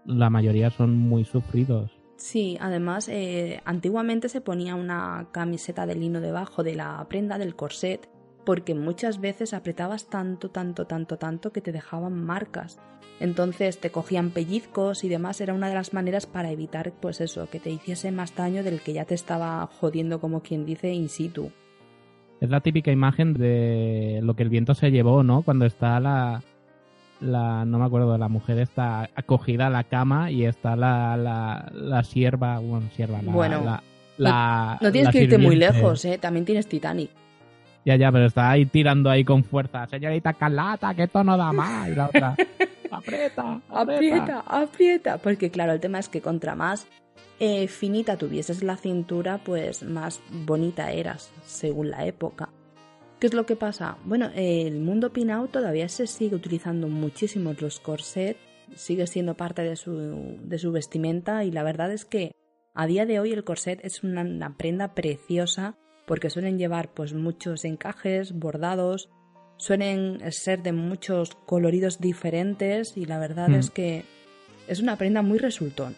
la mayoría son muy sufridos. Sí, además, eh, antiguamente se ponía una camiseta de lino debajo de la prenda del corset porque muchas veces apretabas tanto, tanto, tanto, tanto que te dejaban marcas. Entonces te cogían pellizcos y demás, era una de las maneras para evitar, pues eso, que te hiciese más daño del que ya te estaba jodiendo, como quien dice, in situ. Es la típica imagen de lo que el viento se llevó, ¿no? Cuando está la, la no me acuerdo, la mujer está acogida a la cama y está la, la, la sierva, bueno, sierva, la, Bueno, la, la- No tienes que irte muy lejos, ¿eh? También tienes Titanic. Ya, ya, pero está ahí tirando ahí con fuerza. Señorita Calata, que esto no da más. Y la otra, [LAUGHS] aprieta, aprieta. Aprieta, aprieta. Porque claro, el tema es que contra más eh, finita tuvieses la cintura, pues más bonita eras, según la época. ¿Qué es lo que pasa? Bueno, el mundo pin-out todavía se sigue utilizando muchísimo los corsets, sigue siendo parte de su, de su vestimenta y la verdad es que a día de hoy el corset es una, una prenda preciosa porque suelen llevar pues muchos encajes, bordados, suelen ser de muchos coloridos diferentes y la verdad Mm. es que es una prenda muy resultón.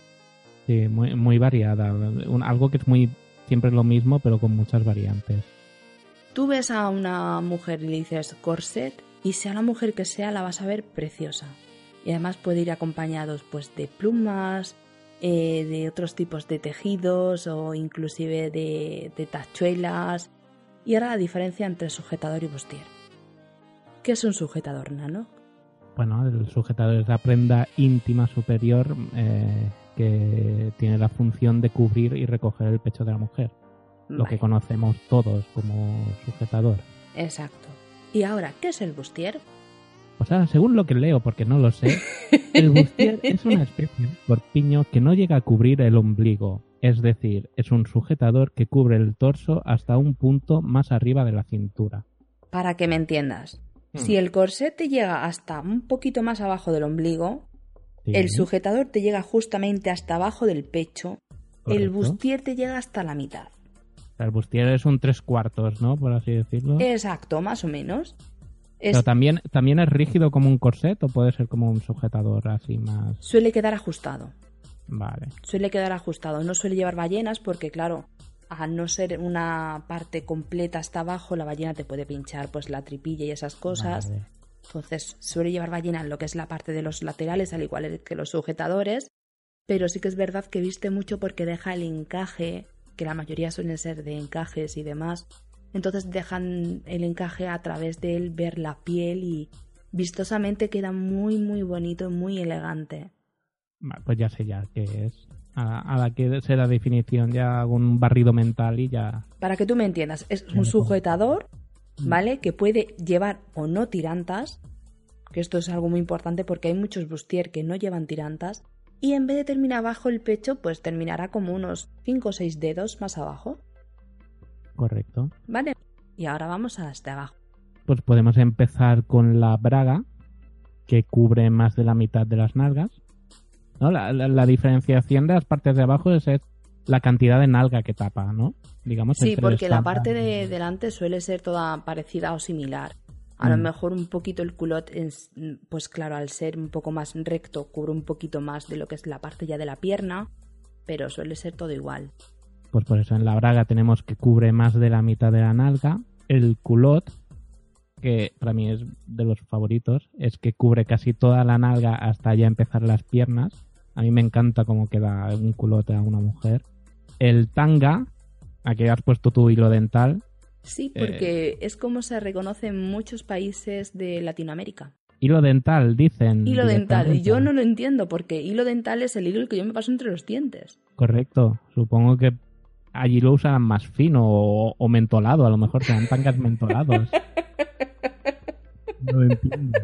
Sí, muy, muy variada. Un- algo que es muy siempre lo mismo, pero con muchas variantes. Tú ves a una mujer y le dices corset y sea la mujer que sea la vas a ver preciosa. Y además puede ir acompañados pues de plumas, eh, de otros tipos de tejidos o inclusive de, de tachuelas. Y ahora la diferencia entre sujetador y bustier. ¿Qué es un sujetador, Nano? Bueno, el sujetador es la prenda íntima superior eh, que tiene la función de cubrir y recoger el pecho de la mujer. Lo que conocemos todos como sujetador. Exacto. Y ahora, ¿qué es el bustier? O sea, según lo que leo, porque no lo sé, el [LAUGHS] bustier es una especie de corpiño que no llega a cubrir el ombligo. Es decir, es un sujetador que cubre el torso hasta un punto más arriba de la cintura. Para que me entiendas. Hmm. Si el corset te llega hasta un poquito más abajo del ombligo, Sí, El sujetador te llega justamente hasta abajo del pecho. El bustier te llega hasta la mitad. El bustier es un tres cuartos, ¿no? Por así decirlo. Exacto, más o menos. Es- Pero también, también es rígido como un corset o puede ser como un sujetador así más. Suele quedar ajustado. Vale. Suele quedar ajustado. No suele llevar ballenas porque, claro, al no ser una parte completa hasta abajo, la ballena te puede pinchar pues la tripilla y esas cosas. Vale. Entonces suele llevar ballena en lo que es la parte de los laterales, al igual que los sujetadores. Pero sí que es verdad que viste mucho porque deja el encaje, que la mayoría suelen ser de encajes y demás. Entonces dejan el encaje a través de él ver la piel y vistosamente queda muy muy bonito, muy elegante. Pues ya sé ya qué es. A, a la que la definición, ya hago un barrido mental y ya. Para que tú me entiendas, es un sujetador, ¿vale? Que puede llevar o no tirantas, que esto es algo muy importante porque hay muchos bustier que no llevan tirantas, y en vez de terminar abajo el pecho, pues terminará como unos 5 o 6 dedos más abajo, Correcto. ¿vale? Y ahora vamos hasta abajo. Pues podemos empezar con la braga, que cubre más de la mitad de las nalgas. ¿No? La, la- la diferenciación de las partes de abajo es, es la cantidad de nalga que tapa, ¿no? Digamos, Sí, porque la parte de y- delante suele ser toda parecida o similar. A lo Mm. mejor un poquito el culot, es- pues claro, al ser un poco más recto, cubre un poquito más de lo que es la parte ya de la pierna, pero suele ser todo igual. Pues por eso en la braga tenemos que cubre más de la mitad de la nalga. El culot, que para mí es de los favoritos, es que cubre casi toda la nalga hasta ya empezar las piernas. A mí me encanta cómo queda un culote a una mujer. El tanga, aquí has puesto tu hilo dental. Sí, Eh, porque es como se reconoce en muchos países de Latinoamérica. Hilo dental, dicen. Hilo dental. Yo no lo entiendo porque hilo dental es el hilo que yo me paso entre los dientes. Correcto. Supongo que allí lo usan más fino o, o mentolado. A lo mejor sean tangas [LAUGHS] mentolados. No lo entiendo.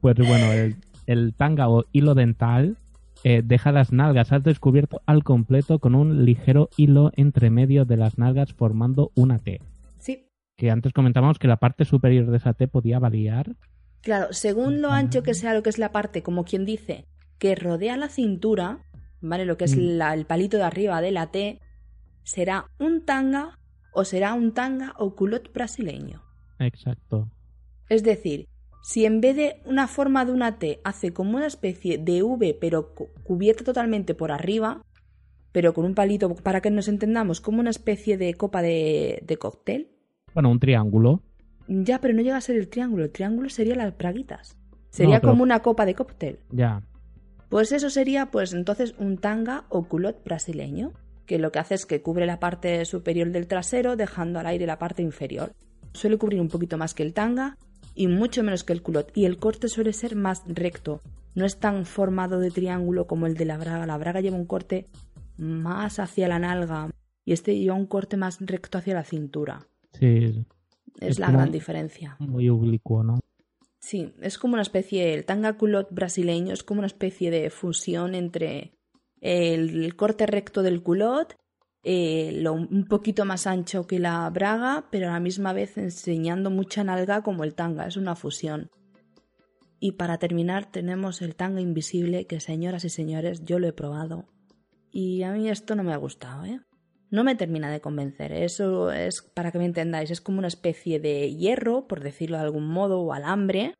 Pues bueno, el, el tanga o hilo dental eh, deja las nalgas al descubierto al completo con un ligero hilo entre medio de las nalgas formando una T. Sí. Que antes comentábamos que la parte superior de esa T podía variar. Claro, según lo ancho que sea lo que es la parte, como quien dice, que rodea la cintura, ¿vale? Lo que es Mm. la- el palito de arriba de la T, será un tanga o será un tanga o culot brasileño. Exacto. Es decir, si en vez de una forma de una T hace como una especie de V pero cu- cubierta totalmente por arriba, pero con un palito, para que nos entendamos, como una especie de copa de, de cóctel, Bueno, un triángulo. ya, pero no llega a ser el triángulo, el triángulo sería las braguitas. Sería pero- como una copa de cóctel. Ya. Pues eso sería, pues entonces, un tanga o culot brasileño, que lo que hace es que cubre la parte superior del trasero, dejando al aire la parte inferior. Suele cubrir un poquito más que el tanga y mucho menos que el culot, y el corte suele ser más recto. No es tan formado de triángulo como el de la braga. La braga lleva un corte más hacia la nalga y este lleva un corte más recto hacia la cintura. Sí. Es, Es la gran diferencia. Muy oblicuo, ¿no? Sí, es como una especie, el tanga culot brasileño es como una especie de fusión entre el corte recto del culot, eh, lo, un poquito más ancho que la braga, pero a la misma vez enseñando mucha nalga como el tanga, es una fusión. Y para terminar tenemos el tanga invisible que señoras y señores yo lo he probado y a mí esto no me ha gustado, ¿eh? No me termina de convencer. Eso es, para que me entendáis, es como una especie de hierro, por decirlo de algún modo, o alambre,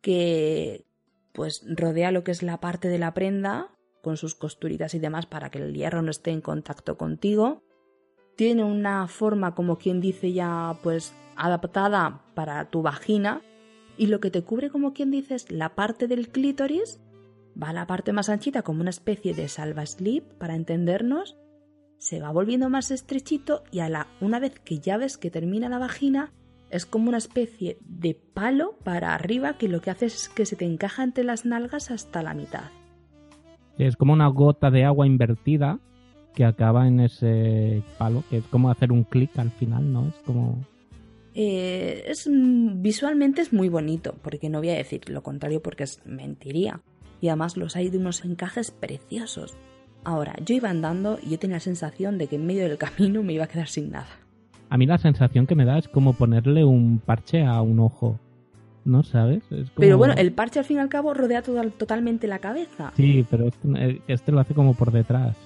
que pues rodea lo que es la parte de la prenda, con sus costuritas y demás, para que el hierro no esté en contacto contigo. Tiene una forma, como quien dice ya, pues adaptada para tu vagina. Y lo que te cubre, como quien dice, es la parte del clítoris. Va a la parte más anchita, como una especie de salva slip, para entendernos se va volviendo más estrechito y a la una vez que ya ves que termina la vagina es como una especie de palo para arriba que lo que hace es que se te encaja entre las nalgas hasta la mitad. Es como una gota de agua invertida que acaba en ese palo, que es como hacer un clic al final, ¿no? Es como... Eh, es visualmente es muy bonito, porque no voy a decir lo contrario porque es mentiría. Y además los hay de unos encajes preciosos. Ahora, yo iba andando y yo tenía la sensación de que en medio del camino me iba a quedar sin nada. A mí la sensación que me da es como ponerle un parche a un ojo, ¿no sabes? Es como- Pero bueno, el parche al fin y al cabo rodea total- totalmente la cabeza. Sí, pero este, este lo hace como por detrás.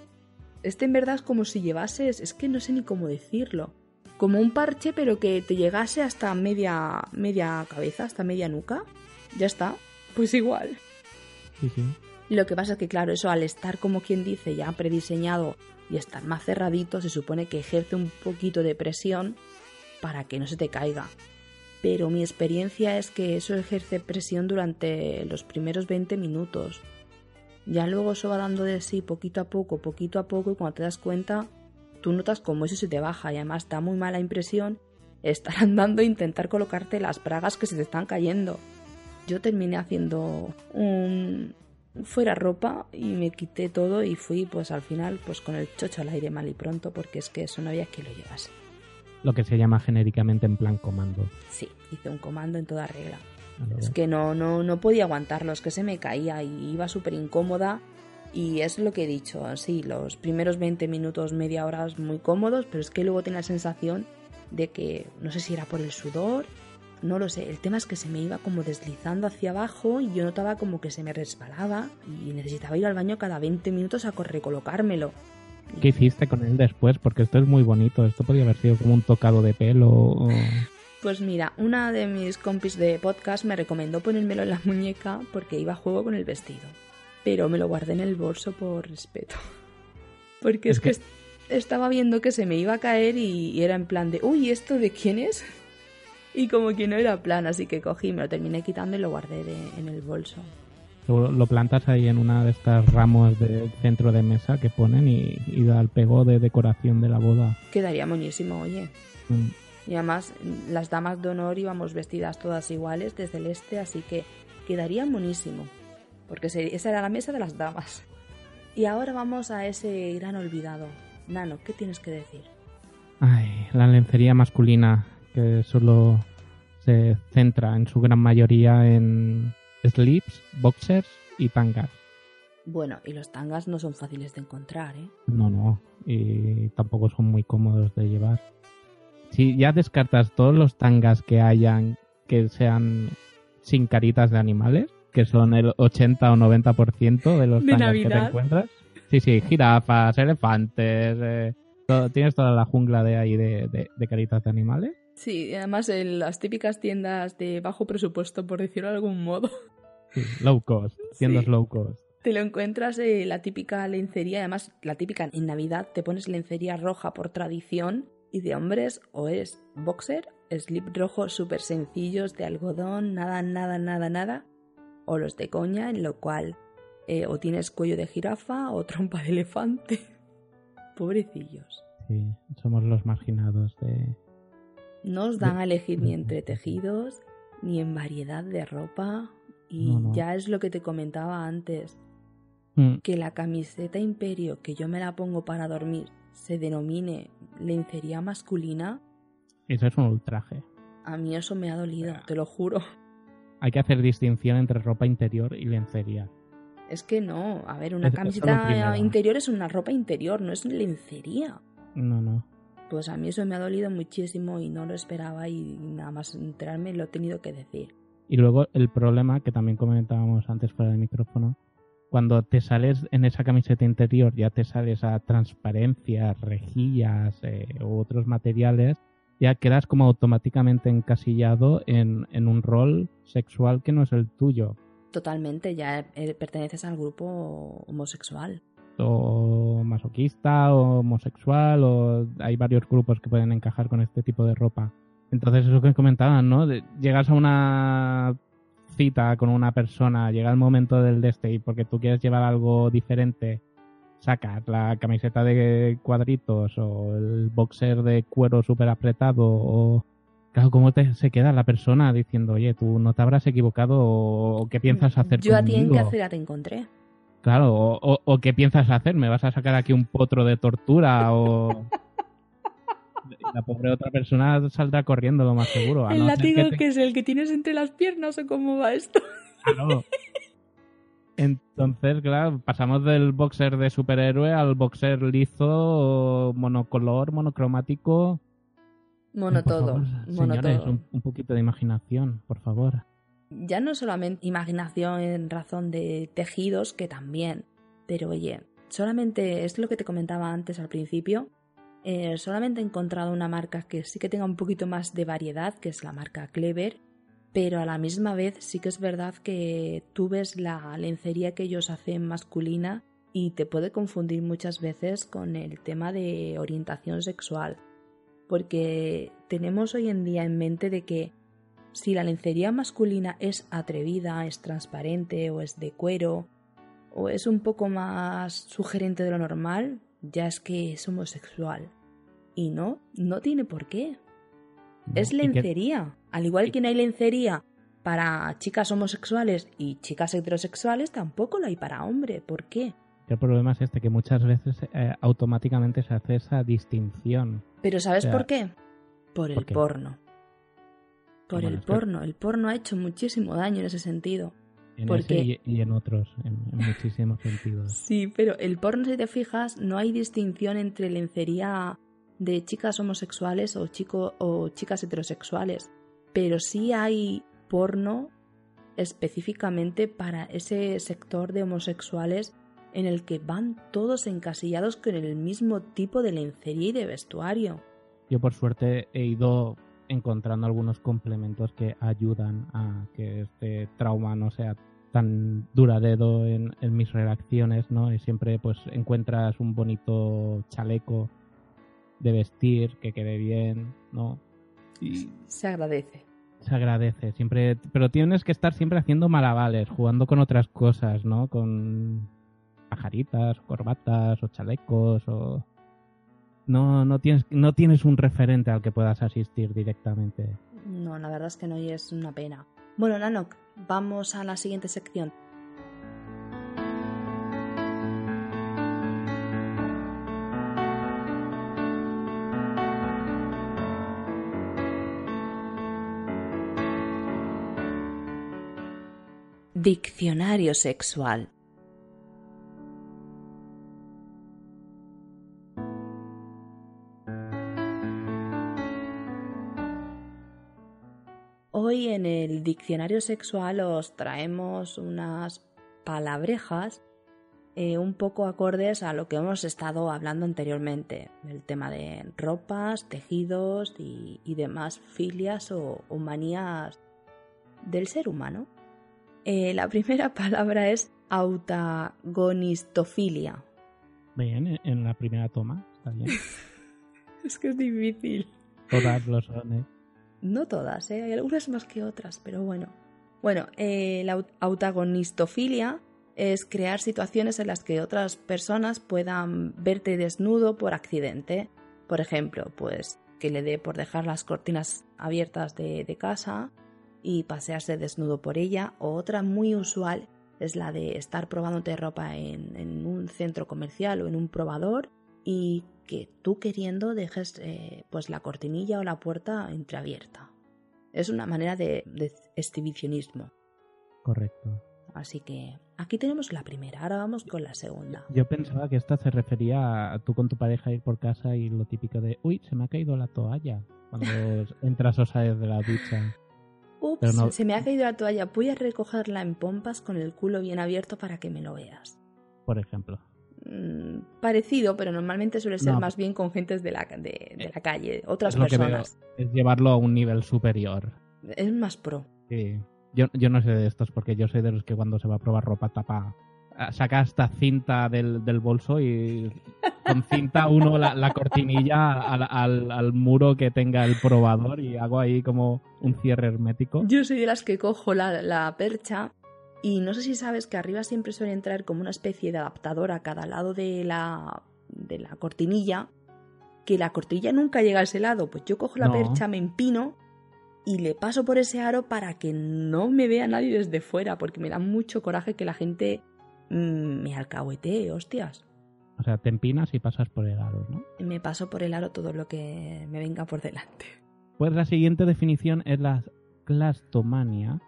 Este en verdad es como si llevases, es que no sé ni cómo decirlo, como un parche pero que te llegase hasta media, media cabeza, hasta media nuca. Ya está, pues igual. Sí, sí. Lo que pasa es que claro, eso al estar como quien dice ya prediseñado y estar más cerradito, se supone que ejerce un poquito de presión para que no se te caiga. Pero mi experiencia es que eso ejerce presión durante los primeros 20 minutos. Ya luego eso va dando de sí poquito a poco, poquito a poco, y cuando te das cuenta, tú notas como eso se te baja y además da muy mala impresión estar [LAUGHS] andando e intentar colocarte las bragas que se te están cayendo. Yo terminé haciendo un fuera ropa y me quité todo y fui pues al final pues con el chocho al aire mal y pronto porque es que eso no había que lo llevase. Lo que se llama genéricamente en plan comando. Sí, hice un comando en toda regla. Es que no, no, no podía aguantarlo, es que se me caía y iba súper incómoda. Y es lo que he dicho, sí, los primeros 20 minutos, media hora muy cómodos, pero es que luego tenía la sensación de que, no sé si era por el sudor, no lo sé, el tema es que se me iba como deslizando hacia abajo y yo notaba como que se me resbalaba y necesitaba ir al baño cada 20 minutos a recolocármelo. ¿Qué hiciste con él después? Porque esto es muy bonito. Esto podría haber sido como un tocado de pelo. o- [LAUGHS] Pues mira, una de mis compis de podcast me recomendó ponérmelo en la muñeca porque iba a juego con el vestido. Pero me lo guardé en el bolso por respeto. [LAUGHS] Porque es, Es que, que- est- estaba viendo que se me iba a caer y era en plan de, uy, ¿esto de quién es? Y como que no era plan, así que cogí, me lo terminé quitando y lo guardé de- en el bolso. Lo, plantas ahí en una de estas ramos de centro de mesa que ponen y, y da el pego de decoración de la boda. Quedaría monísimo, oye. Mm. Y además, las damas de honor íbamos vestidas todas iguales de celeste, así que quedaría monísimo. Porque esa era la mesa de las damas. Y ahora vamos a ese gran olvidado. Nano, ¿qué tienes que decir? Ay, la lencería masculina que solo se centra en su gran mayoría en slips, boxers y tangas. Bueno, y los tangas no son fáciles de encontrar, ¿eh? No, no. Y tampoco son muy cómodos de llevar. Si ya descartas todos los tangas que hayan que sean sin caritas de animales, que son el 80 o 90% de los De tangas que te encuentras. Sí, sí, jirafas, elefantes, eh, todo- tienes toda la jungla de ahí de, de- de caritas de animales. Sí, además en las típicas tiendas de bajo presupuesto, por decirlo de algún modo, [LAUGHS] low cost, tiendas Sí. low cost. te lo encuentras eh, la típica lencería, además la típica en Navidad te pones lencería roja por tradición y de hombres o es boxer, slip rojo súper sencillos de algodón, nada, nada, nada, nada, o los de coña, en lo cual eh, o tienes cuello de jirafa o trompa de elefante. [LAUGHS] Pobrecillos. Sí, somos los marginados de... No os dan a elegir ni entre tejidos, ni en variedad de ropa. Y No, no. ya es lo que te comentaba antes, Mm, que la camiseta imperio que yo me la pongo para dormir se denomine lencería masculina, Eso es un ultraje. a mí eso me ha dolido, te lo juro. Hay que hacer distinción entre ropa interior y lencería. Es que no, a ver, una Es- camiseta interior es una ropa interior, no es lencería. No, no. Pues a mí eso me ha dolido muchísimo y no lo esperaba y nada más enterarme lo he tenido que decir. Y luego el problema que también comentábamos antes fuera del micrófono, cuando te sales en esa camiseta interior, ya te sales a transparencias, rejillas eh, u otros materiales, ya quedas como automáticamente encasillado en, en un rol sexual que no es el tuyo. Totalmente, ya eh, perteneces al grupo homosexual. O masoquista, o homosexual, o hay varios grupos que pueden encajar con este tipo de ropa. Entonces, eso que comentaban, ¿no? De- llegas a una cita con una persona, llega el momento del de este y porque tú quieres llevar algo diferente, sacas la camiseta de cuadritos o el boxer de cuero súper apretado o... Claro, ¿cómo te, se queda la persona diciendo, oye, tú no te habrás equivocado o, qué piensas hacer Yo a ti en qué conmigo?" acera te encontré. Claro, o, o- o qué piensas hacer, ¿me vas a sacar aquí un potro de tortura o...? La pobre otra persona saldrá corriendo, lo más seguro. a ¿El no látigo que es el que tienes entre las piernas o cómo va esto? Claro. Entonces, claro, pasamos del boxer de superhéroe al boxer liso, monocolor, monocromático. Mono Por todo, favor, mono señores. Un, un poquito de imaginación, por favor. Ya no solamente imaginación en razón de tejidos, que también, pero oye, solamente es lo que te comentaba antes al principio. eh, solamente he encontrado una marca que sí que tenga un poquito más de variedad, que es la marca Clever, pero a la misma vez sí que es verdad que tú ves la lencería que ellos hacen masculina y te puede confundir muchas veces con el tema de orientación sexual, porque tenemos hoy en día en mente de que si la lencería masculina es atrevida, es transparente o es de cuero o es un poco más sugerente de lo normal, ya es que es homosexual. Y no, no tiene por qué. Es ¿Y qué- lencería. Al igual que no hay lencería para chicas homosexuales y chicas heterosexuales, tampoco la hay para hombre. ¿Por qué? El problema es este, que muchas veces eh, automáticamente se hace esa distinción. Pero ¿sabes O sea, por qué? Por el ¿por qué? porno. Por Bueno, el que- porno. El porno ha hecho muchísimo daño en ese sentido. En ¿Por ese qué? y, y en otros, en, en muchísimos [LAUGHS] sentidos. Sí, pero el porno, si te fijas, no hay distinción entre lencería de chicas homosexuales o, chico, o chicas heterosexuales. Pero sí hay porno específicamente para ese sector de homosexuales en el que van todos encasillados con el mismo tipo de lencería y de vestuario. Yo por suerte he ido encontrando algunos complementos que ayudan a que este trauma no sea tan duradero en, en mis reacciones, ¿no? Y siempre pues encuentras un bonito chaleco de vestir que quede bien, ¿no? Y Se agradece. se agradece siempre, pero tienes que estar siempre haciendo malavales, jugando con otras cosas, ¿no? Con pajaritas, corbatas o chalecos o no no tienes no tienes un referente al que puedas asistir directamente. No, la verdad es que no y es una pena. Bueno, Nanok, vamos a la siguiente sección. Diccionario sexual. En el diccionario sexual os traemos unas palabrejas eh, un poco acordes a lo que hemos estado hablando anteriormente, el tema de ropas, tejidos y, demás filias o, manías del ser humano. Eh, la [LAUGHS] primera palabra es autagonistofilia. Bien, en la primera toma, está bien. [LAUGHS] es que es difícil. Todas lo son. No todas, ¿eh? hay algunas más que otras, pero bueno. Bueno, eh, la autagonistofilia es crear situaciones en las que otras personas puedan verte desnudo por accidente. Por ejemplo, pues que le dé por dejar las cortinas abiertas de, casa y pasearse desnudo por ella. O otra muy usual es la de estar probándote ropa en, un centro comercial o en un probador y que tú queriendo dejes eh, pues la cortinilla o la puerta entreabierta. Es una manera de, de exhibicionismo. Correcto. Así que aquí tenemos la primera, ahora vamos con la segunda. Yo pensaba que esta se refería a tú con tu pareja ir por casa y lo típico de, uy, se me ha caído la toalla cuando [LAUGHS] entras o sales de la ducha. Ups, se me ha caído la toalla, voy a recogerla en pompas con el culo bien abierto para que me lo veas. Por ejemplo. Mm, parecido, pero normalmente suele ser más bien con gentes de la, de, de la calle, otras personas. es llevarlo a un nivel superior. Es más pro. Sí. Yo, yo no sé de estos porque yo soy de los que cuando se va a probar ropa tapa saca esta cinta del, del bolso y con cinta uno la, la cortinilla al, al, al, muro que tenga el probador y hago ahí como un cierre hermético. Yo soy de las que cojo la, la percha y no sé si sabes que arriba siempre suele entrar como una especie de adaptador a cada lado de la, de la cortinilla, que la cortinilla nunca llega a ese lado. Pues yo cojo la percha, me empino y le paso por ese aro para que no me vea nadie desde fuera, porque me da mucho coraje que la gente mm, me alcahuetee, hostias. O sea, te empinas y pasas por el aro, ¿no? Me paso por el aro todo lo que me venga por delante. Pues la siguiente definición es la clastomania,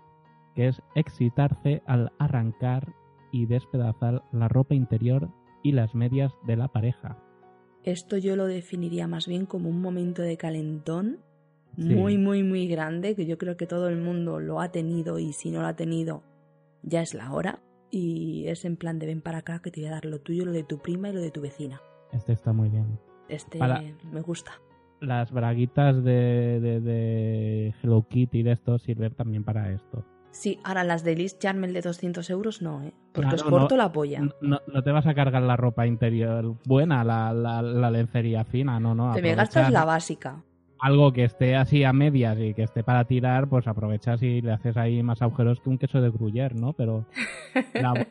que es excitarse al arrancar y despedazar la ropa interior y las medias de la pareja. Esto yo lo definiría más bien como un momento de calentón muy, muy, muy grande, que yo creo que todo el mundo lo ha tenido y si no lo ha tenido, ya es la hora. Y es en plan de ven para acá que te voy a dar lo tuyo, lo de tu prima y lo de tu vecina. Este está muy bien. Este me gusta. Las braguitas de, de, Hello Kitty de esto sirven también para esto. Sí, ahora las de Liz Charmel de 200 euros no, ¿eh? Porque os corto la polla. No, no, te vas a cargar la ropa interior buena, la, la, lencería fina, no, no. Te me gastas la básica algo que esté así a medias y que esté para tirar, pues aprovechas y le haces ahí más agujeros que un queso de gruyer, ¿no? Pero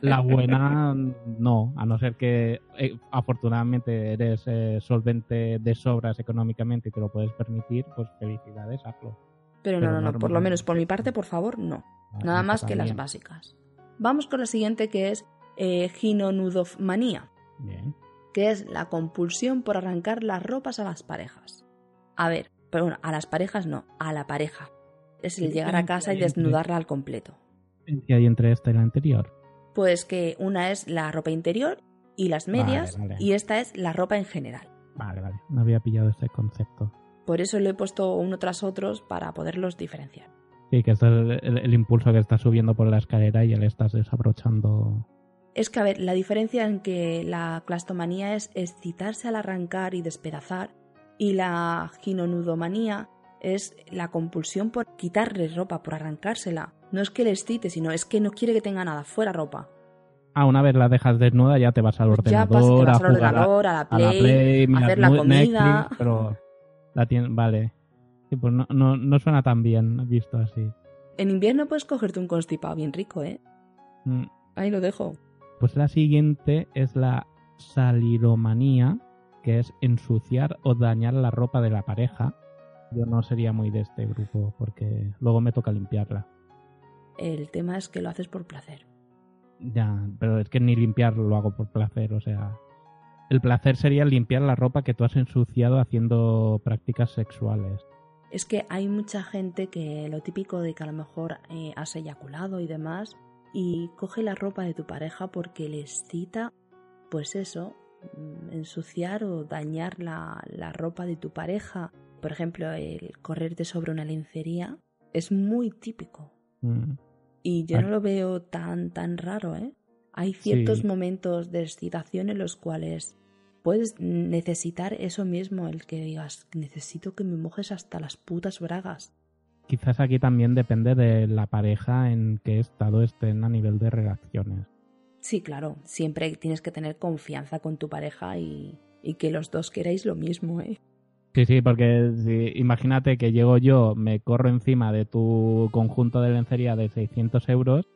la, [LAUGHS] buena no, a no ser que eh, afortunadamente eres eh, solvente de sobras económicamente y te lo puedes permitir, pues felicidades, hazlo. Pero, no, no, no, por lo menos por mi parte, por favor, no. Nada más que las básicas. Vamos con la siguiente que es eh, ginonudomanía. Bien. Que es la compulsión por arrancar las ropas a las parejas. A ver, pero bueno, a las parejas no, a la pareja. Es el llegar a casa y desnudarla al completo. ¿Qué hay entre esta y la anterior? Pues que una es la ropa interior y las medias y esta es la ropa en general. Vale, vale. No había pillado este concepto. Por eso lo he puesto uno tras otros para poderlos diferenciar. Sí, que este es el, impulso que está subiendo por la escalera y ya le estás desabrochando. Es que, a ver, la diferencia en que la clastomanía es excitarse al arrancar y despedazar y la ginonudomanía es la compulsión por quitarle ropa, por arrancársela. No es que le excite, sino es que no quiere que tenga nada, fuera ropa. Ah, una vez la dejas desnuda ya te vas al ordenador, a, al ordenador, a, la Play, a, hacer la comida. pero la vale. pues no, no, no, suena tan bien visto así. En invierno puedes cogerte un constipado bien rico, ¿eh? Mm. Ahí lo dejo. Pues la siguiente es la saliromanía, que es ensuciar o dañar la ropa de la pareja. Yo no sería muy de este grupo porque luego me toca limpiarla. El tema es que lo haces por placer. Ya, pero es que ni limpiarlo lo hago por placer, o sea, el placer sería limpiar la ropa que tú has ensuciado haciendo prácticas sexuales. Es que hay mucha gente que lo típico de que a lo mejor eh, has eyaculado y demás y coge la ropa de tu pareja porque le excita, pues eso, Mm, ensuciar o dañar la, ropa de tu pareja. Por ejemplo, el correrte sobre una lencería Es muy típico. Mm. Y yo Ah. no lo veo tan, tan raro, ¿eh? Hay ciertos Sí. momentos de excitación en los cuales puedes necesitar eso mismo, el que digas, necesito que me mojes hasta las putas bragas. Quizás aquí también depende de la pareja en qué estado estén a nivel de relaciones. Sí, claro, siempre tienes que tener confianza con tu pareja y, y que los dos queráis lo mismo, ¿eh? Sí, sí, porque imagínate que llego yo, me corro encima de tu conjunto de lencería de 600 euros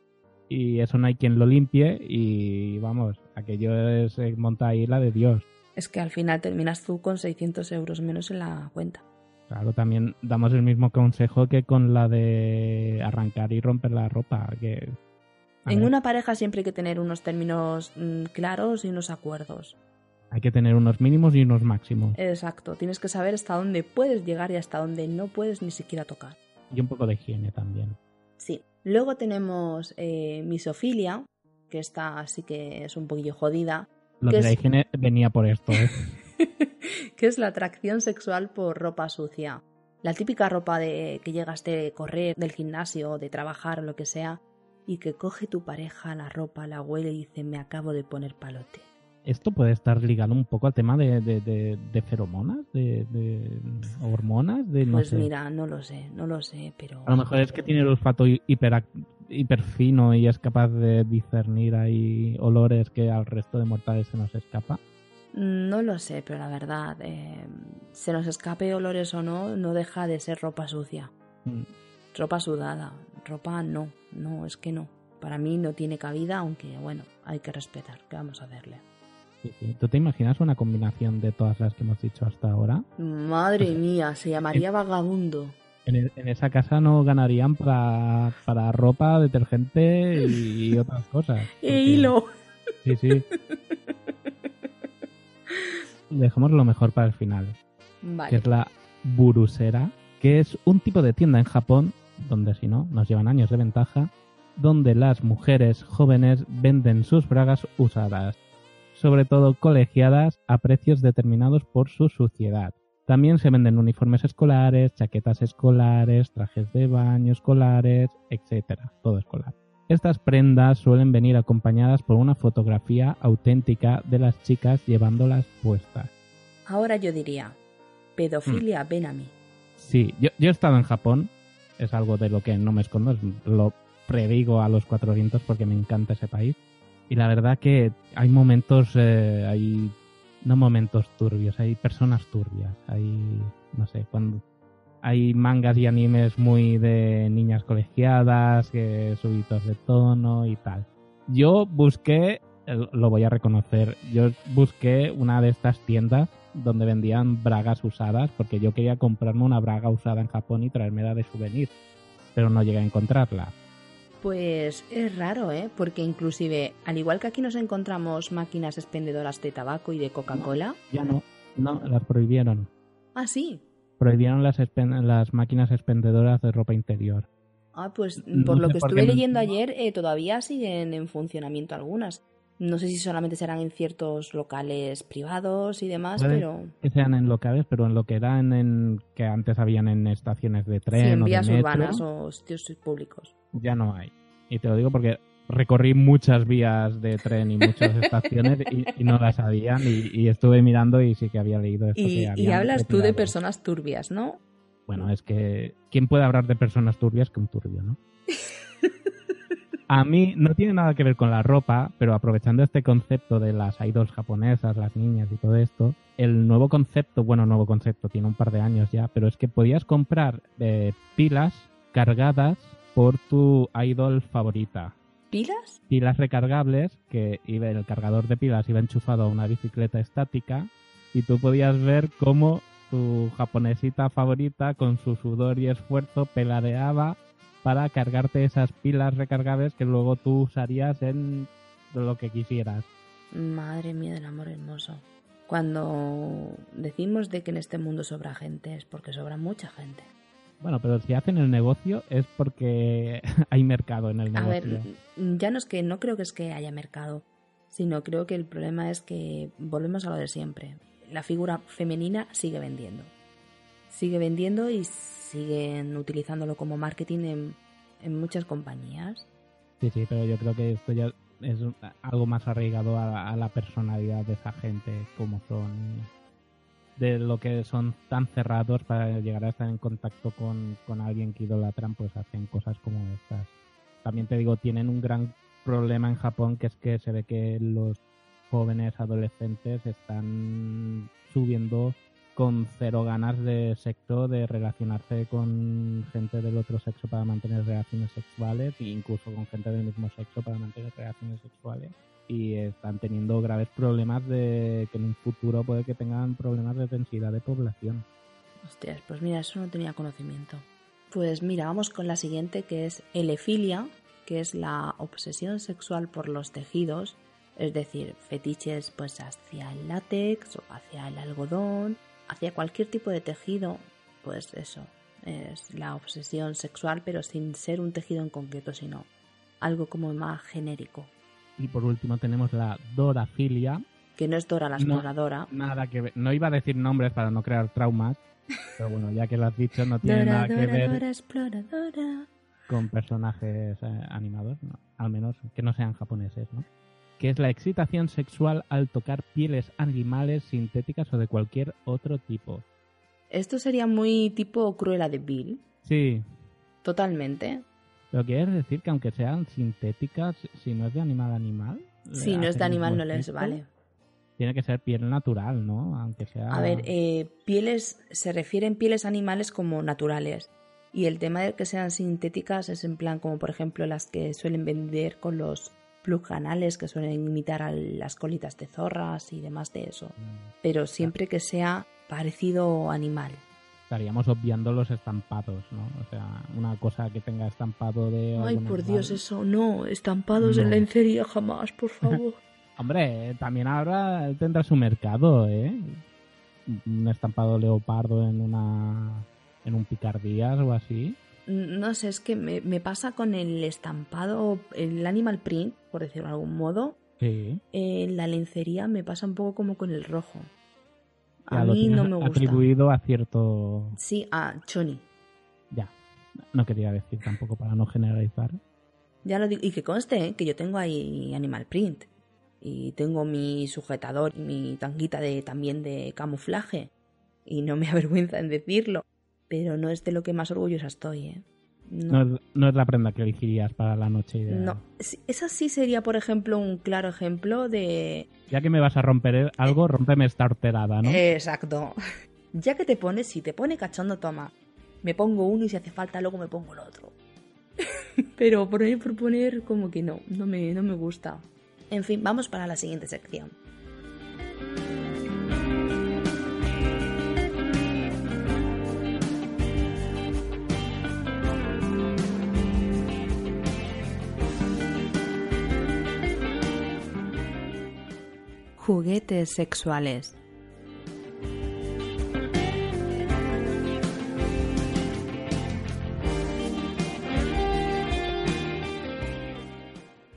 y eso no hay quien lo limpie y vamos, aquello es eh, monta ahí la de Dios. Es que al final terminas tú con 600 euros menos en la cuenta. Claro, también damos el mismo consejo que con la de arrancar y romper la ropa. Que, En ver, una pareja siempre hay que tener unos términos mm, claros y unos acuerdos. Hay que tener unos mínimos y unos máximos. Exacto, tienes que saber hasta dónde puedes llegar y hasta dónde no puedes ni siquiera tocar. Y un poco de higiene también. Sí. Luego tenemos eh, misofilia, que esta sí que es un poquillo jodida, Lo ¿Qué de la es? higiene venía por esto. ¿eh? [LAUGHS] que es la atracción sexual por ropa sucia. La típica ropa de que llegas de correr, del gimnasio, de trabajar, lo que sea, y que coge tu pareja la ropa, la huele y dice me acabo de poner palote. Esto puede estar ligado un poco al tema de, de, de- de feromonas, de, de hormonas, de no Pues sé. mira, no lo sé, no lo sé, pero... A lo mejor es que tiene el olfato hi- hiper, hiper fino y es capaz de discernir ahí olores que al resto de mortales se nos escapa. No lo sé, pero la verdad, eh, se nos escape olores o no, no deja de ser ropa sucia. Mm. Ropa sudada, ropa no, no, es que no. Para mí no tiene cabida, aunque bueno, hay que respetar, ¿qué vamos a hacerle? ¿Tú te imaginas una combinación de todas las que hemos dicho hasta ahora? Madre mía, se llamaría vagabundo. En, e- en esa casa no ganarían para, para ropa, detergente y, [LAUGHS] otras cosas. ¡E Porque- hilo! Sí, sí. Dejemos lo mejor para el final, que Vale. es la Burusera, que es un tipo de tienda en Japón, donde si no, nos llevan años de ventaja, donde las mujeres jóvenes venden sus bragas usadas, sobre todo colegiadas a precios determinados por su suciedad. También se venden uniformes escolares, chaquetas escolares, trajes de baño escolares, etcétera, todo escolar. Estas prendas suelen venir acompañadas por una fotografía auténtica de las chicas llevándolas puestas. Ahora yo diría, pedofilia, Mm. ven a mí. Sí, yo, yo he estado en Japón, es algo de lo que no me escondo, es- lo predigo a los cuatro vientos porque me encanta ese país. Y la verdad que hay momentos, eh, hay no momentos turbios, hay personas turbias, hay, no sé, cuando hay mangas y animes muy de niñas colegiadas, que subidos de tono y tal. Yo busqué, lo voy a reconocer, yo busqué una de estas tiendas donde vendían bragas usadas porque yo quería comprarme una braga usada en Japón y traérmela de souvenir, pero no llegué a encontrarla. Pues es raro, ¿eh? Porque inclusive, al igual que aquí nos encontramos máquinas expendedoras de tabaco y de Coca-Cola, Ya no, no, las prohibieron. ah, sí. Prohibieron las, máquinas expendedoras de ropa interior. Ah, pues No por lo que estuve qué leyendo ayer, eh, todavía siguen en funcionamiento algunas. No sé si solamente serán en ciertos locales privados y demás, Puede pero Que sean en locales, pero en lo que eran en que antes habían en estaciones de sí, tren en o de vías metro, urbanas o sitios públicos. Ya no hay. Y te lo digo porque recorrí muchas vías de tren y muchas [LAUGHS] estaciones y, y no las habían y, y estuve mirando y sí que había leído esto. Y, que y hablas tú de retirado. personas turbias, ¿no? Bueno, es que ¿quién puede hablar de personas turbias que un turbio, no? [LAUGHS] A mí no tiene nada que ver con la ropa, pero aprovechando este concepto de las idols japonesas, las niñas y todo esto, el nuevo concepto, bueno, nuevo concepto, tiene un par de años ya, pero es que podías comprar eh, pilas cargadas por tu idol favorita. ¿Pilas? Pilas recargables, que iba, el cargador de pilas iba enchufado a una bicicleta estática y tú podías ver cómo tu japonesita favorita con su sudor y esfuerzo peladeaba para cargarte esas pilas recargables que luego tú usarías en lo que quisieras. Madre mía del amor hermoso. Cuando decimos de que en este mundo sobra gente es porque sobra mucha gente. Bueno, pero si hacen el negocio es porque [LAUGHS] hay mercado en el A negocio. ver, ya no es que no creo que es que haya mercado, sino creo que el problema es que volvemos a lo de siempre. La figura femenina sigue vendiendo. sigue vendiendo y siguen utilizándolo como marketing en, en muchas compañías. Sí, sí, pero yo creo que esto ya es algo más arraigado a, a la personalidad de esa gente, como son, de lo que son tan cerrados para llegar a estar en contacto con, con alguien que idolatran, pues hacen cosas como estas. También te digo, tienen un gran problema en Japón, que es que se ve que los jóvenes adolescentes están subiendo con cero ganas de sexo, de relacionarse con gente del otro sexo para mantener relaciones sexuales, e incluso con gente del mismo sexo para mantener relaciones sexuales. Y están teniendo graves problemas de que en un futuro puede que tengan problemas de densidad de población. Hostias, pues mira, eso no tenía conocimiento. Pues mira, vamos con la siguiente que es elefilia, que es la obsesión sexual por los tejidos, es decir, fetiches pues hacia el látex o hacia el algodón, hacia cualquier tipo de tejido, pues eso, es la obsesión sexual, pero sin ser un tejido en concreto, sino algo como más genérico. Y por último tenemos la dorafilia. Que no es Dora la exploradora. nada que ver. No iba a decir nombres para no crear traumas, pero bueno, ya que lo has dicho, no tiene nada que ver Dora exploradora. con personajes eh, animados, ¿no? al menos que no sean japoneses, ¿no? Que es la excitación sexual al tocar pieles animales sintéticas o de cualquier otro tipo. Esto sería muy tipo Cruella de Bill. Sí, Totalmente. Pero quieres decir que aunque sean sintéticas, si no es de animal a animal. Si no es de animal no les vale. Tiene que ser piel natural, ¿no? Aunque sea. A ver, eh, pieles, se refieren pieles animales como naturales. Y el tema de que sean sintéticas es en plan como por ejemplo las que suelen vender con los plug anales que suelen imitar a las colitas de zorras y demás de eso. Mm, Pero siempre que sea parecido animal. Estaríamos obviando los estampados, ¿no? O sea, una cosa que tenga estampado de. Ay, por animal. Dios, eso no, estampados en lencería jamás, por [LAUGHS] favor. Hombre, también ahora tendrá su mercado, ¿eh? Un estampado leopardo en una. en un picardías o así. no sé, es que me, me pasa con el estampado, el animal print, por decirlo de algún modo. Sí. En la lencería me pasa un poco como con el rojo. A mí no me gusta. Atribuido a cierto. Sí, a Choni. Ya. No quería decir tampoco para no generalizar. Ya lo digo. Y que conste ¿eh? que yo tengo ahí animal print. Y tengo mi sujetador y mi tanguita de, también de camuflaje. Y no me [LAUGHS] avergüenza en decirlo. Pero no es de lo que más orgullosa estoy, ¿eh? No, es, no es la prenda que elegirías para la noche ideal. No, esa sí sería, por ejemplo, un claro ejemplo de... Ya que me vas a romper algo, rómpeme esta horterada, ¿no? Exacto. [LAUGHS] Ya que te pones, si te pone cachondo, toma. Me pongo uno y si hace falta luego me pongo el otro. [LAUGHS] Pero poner por poner, como que no, no me, no me gusta. En fin, vamos para la siguiente sección. Juguetes sexuales.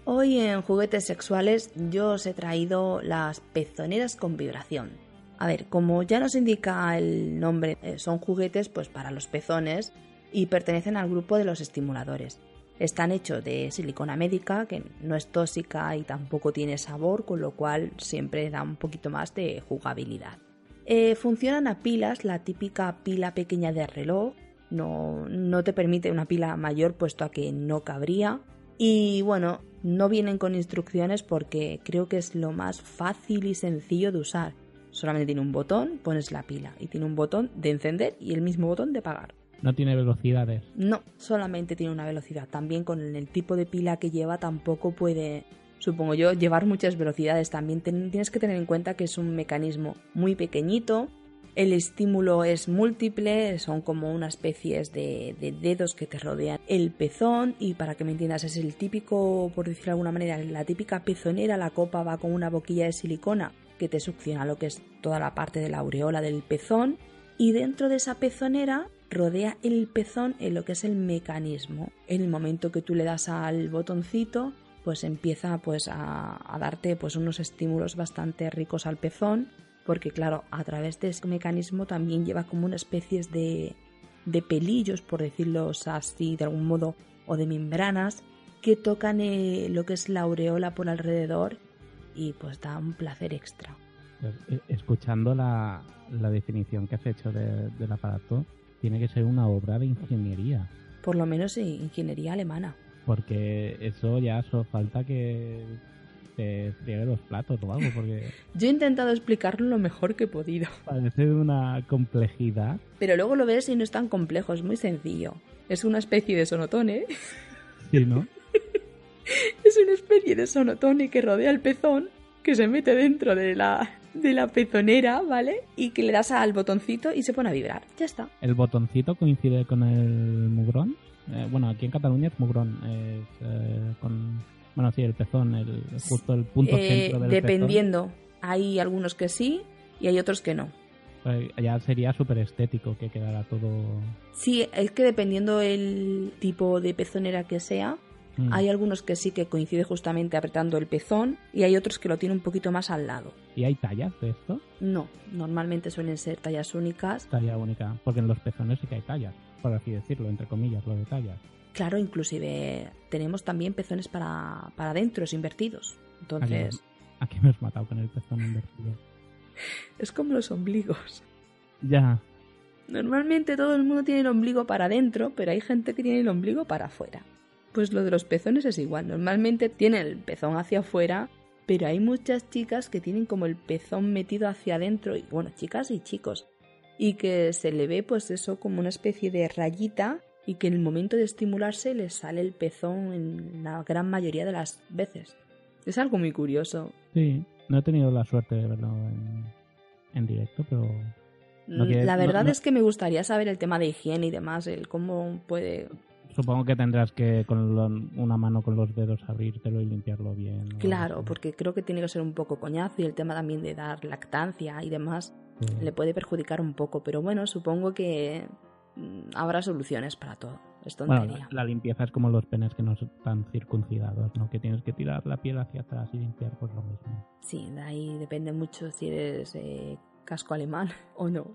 Hoy en juguetes sexuales yo os he traído las pezoneras con vibración. A ver, como ya nos indica el nombre, eh, son juguetes pues para los pezones y pertenecen al grupo de los estimuladores. Están hechos de silicona médica, que no es tóxica y tampoco tiene sabor, con lo cual siempre da un poquito más de jugabilidad. Eh, funcionan a pilas, la típica pila pequeña de reloj, no, no te permite una pila mayor puesto a que no cabría. Y bueno, no vienen con instrucciones porque creo que es lo más fácil y sencillo de usar. Solamente tiene un botón, pones la pila y tiene un botón de encender y el mismo botón de apagar. No tiene velocidades. No, solamente tiene una velocidad. También con el tipo de pila que lleva tampoco puede, supongo yo, llevar muchas velocidades. También tienes que tener en cuenta que es un mecanismo muy pequeñito. El estímulo es múltiple, son como una especie de, de dedos que te rodean el pezón y para que me entiendas es el típico, por decirlo de alguna manera, la típica pezonera, la copa va con una boquilla de silicona que te succiona lo que es toda la parte de la aureola del pezón y dentro de esa pezonera rodea el pezón en lo que es el mecanismo. En el momento que tú le das al botoncito, pues empieza pues a, darte pues unos estímulos bastante ricos al pezón, porque claro, a través de ese mecanismo también lleva como una especie de, de pelillos, por decirlo así de algún modo, o de membranas, que tocan eh, lo que es la aureola por alrededor y pues da un placer extra. Pues, eh, escuchando la, la definición que has hecho del aparato, tiene que ser una obra de ingeniería. Por lo menos ingeniería alemana. Porque eso ya solo falta que te friegue los platos o algo. Porque [LAUGHS] Yo he intentado explicarlo lo mejor que he podido. [LAUGHS] Parece una complejidad. Pero luego lo ves y no es tan complejo, es muy sencillo. Es una especie de sonotone. [LAUGHS] Sí, ¿no? es una especie de sonotone que rodea el pezón, que se mete dentro de la, de la pezonera, ¿vale? Y que le das al botoncito y se pone a vibrar. Ya está. ¿El botoncito coincide con el mugrón? Eh, bueno, aquí en Cataluña es mugrón. Es eh, con. Bueno, sí, el pezón, el, justo el punto Eh, centro del dependiendo. Hay algunos que sí y hay otros que no. Pues ya sería súper estético que quedara todo. Sí, es que dependiendo el tipo de pezonera que sea, Mm. hay algunos que sí que coincide justamente apretando el pezón y hay otros que lo tienen un poquito más al lado. ¿Y hay tallas de esto? No, normalmente suelen ser tallas únicas. Talla única. Porque en los pezones sí que hay tallas, por así decirlo, entre comillas, lo de tallas. Claro, inclusive tenemos también pezones para, para adentros invertidos. Entonces, Aquí me has matado con el pezón invertido. [LAUGHS] es como los ombligos. Ya, Normalmente todo el mundo tiene el ombligo para adentro, pero hay gente que tiene el ombligo para afuera. Pues lo de los pezones es igual. Normalmente tienen el pezón hacia afuera, pero hay muchas chicas que tienen como el pezón metido hacia adentro, y bueno, chicas y chicos, y que se le ve pues eso como una especie de rayita y que en el momento de estimularse les sale el pezón en la gran mayoría de las veces. Es algo muy curioso. sí. No he tenido la suerte de verlo en, en directo, pero No quiere- la no- verdad no- es que me gustaría saber el tema de higiene y demás, el cómo puede supongo que tendrás que con lo- una mano con los dedos abrírtelo y limpiarlo bien. Claro, porque creo que tiene que ser un poco coñazo y el tema también de dar lactancia y demás Sí. le puede perjudicar un poco, pero bueno, supongo que mm, habrá soluciones para todo. Es Bueno, tontería. la, la limpieza es como los penes que no están circuncidados, ¿no? Que tienes que tirar la piel hacia atrás y limpiar, pues lo mismo. Sí, de ahí depende mucho si eres eh, casco alemán [LAUGHS] o no.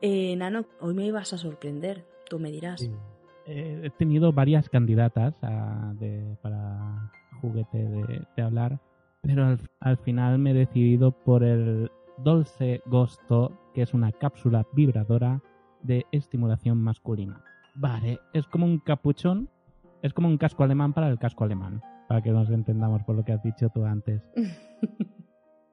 Eh, Nano, hoy me ibas a sorprender, tú me dirás. Eh, he tenido varias candidatas a- de- para juguete de, de hablar, pero al, al final me he decidido por el Dolce Gusto, que es una cápsula vibradora de estimulación masculina. Vale, es como un capuchón, es como un casco alemán para el casco alemán, para que nos entendamos por lo que has dicho tú antes. [LAUGHS]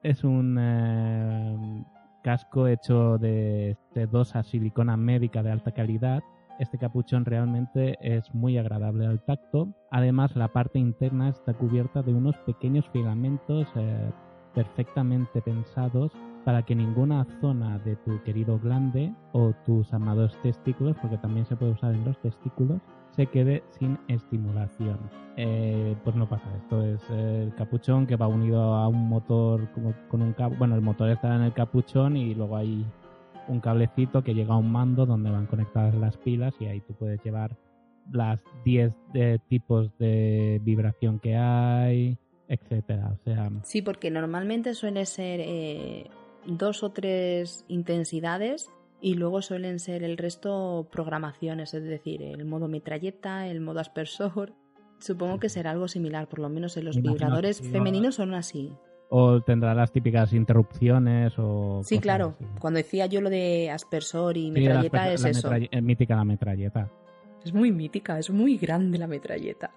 Es un eh, casco hecho de sedosa silicona médica de alta calidad. Este capuchón realmente es muy agradable al tacto. Además, la parte interna está cubierta de unos pequeños filamentos eh, perfectamente pensados para que ninguna zona de tu querido glande o tus amados testículos, porque también se puede usar en los testículos, se quede sin estimulación. Eh, pues no pasa esto, es el capuchón que va unido a un motor como con un cable. Bueno, el motor está en el capuchón y luego hay un cablecito que llega a un mando donde van conectadas las pilas y ahí tú puedes llevar las 10 de tipos de vibración que hay, etcétera. O sea, Sí, porque normalmente suele ser eh, dos o tres intensidades y luego suelen ser el resto programaciones, es decir, el modo metralleta, el modo aspersor. Supongo que será algo similar, por lo menos en los vibradores femeninos son así. O tendrá las típicas interrupciones o... Sí, claro. así. Cuando decía yo lo de aspersor y Sí, metralleta es la eso. metralle- eh, mítica la metralleta. Es muy mítica, es muy grande la metralleta.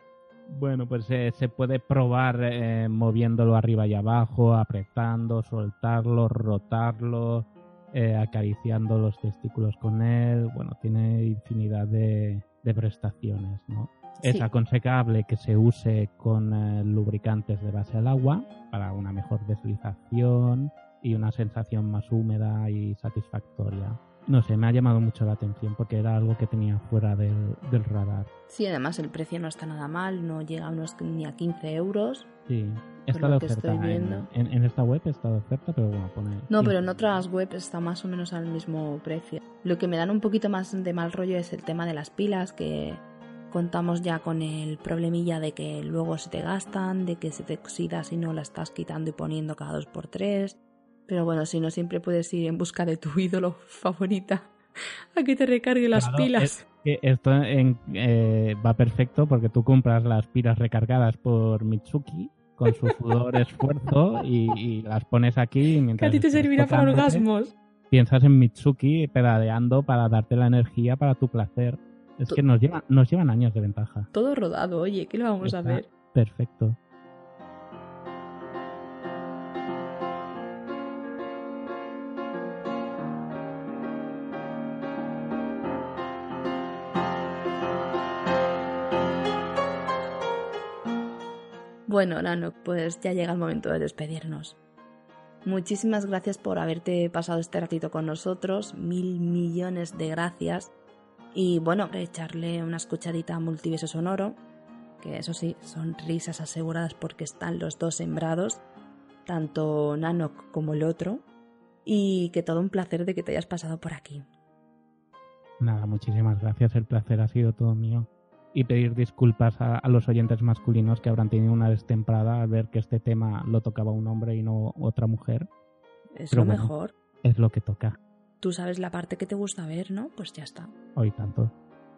Bueno, pues eh, se puede probar eh, moviéndolo arriba y abajo, apretando, soltarlo, rotarlo, eh, acariciando los testículos con él. Bueno, tiene infinidad de, de prestaciones, ¿no? Es Sí. aconsejable que se use con eh, lubricantes de base al agua para una mejor deslización y una sensación más húmeda y satisfactoria. No sé, me ha llamado mucho la atención porque era algo que tenía fuera del, del radar. Sí, además el precio no está nada mal, no llega a unos ni a 15 euros. Sí, está de oferta. estoy en- viendo. En, en esta web está de oferta, pero bueno, pone. No, pero en otras webs está más o menos al mismo precio. Lo que me dan un poquito más de mal rollo es el tema de las pilas, que contamos ya con el problemilla de que luego se te gastan, de que se te oxida si no la estás quitando y poniendo cada dos por tres. Pero bueno, si no, siempre puedes ir en busca de tu [LAUGHS] ídolo favorita a que te recargue las pilas. esto eh, va perfecto porque tú compras las pilas recargadas por Mitsuki con su [LAUGHS] sudor esfuerzo y, las pones aquí mientras... Que a ti te servirá para orgasmos. Piensas en Mitsuki pedadeando para darte la energía para tu placer. Es que nos llevan, nos llevan años de ventaja. Todo rodado, oye, ¿qué lo vamos a ver? Perfecto. Bueno, Nano, pues ya llega el momento de despedirnos. Muchísimas gracias por haberte pasado este ratito con nosotros, mil millones de gracias. Y bueno, echarle una escuchadita a Multiverso Sonoro, que eso sí, son risas aseguradas porque están los dos sembrados, tanto Nanok como el otro, y que todo un placer de que te hayas pasado por aquí. Nada, muchísimas gracias, el placer ha sido todo mío y pedir disculpas a, los oyentes masculinos que habrán tenido una destemprada al ver que este tema lo tocaba un hombre y no otra mujer. Es lo mejor. Es lo que toca. Tú sabes la parte que te gusta ver, ¿no? Pues ya está. Hoy tanto.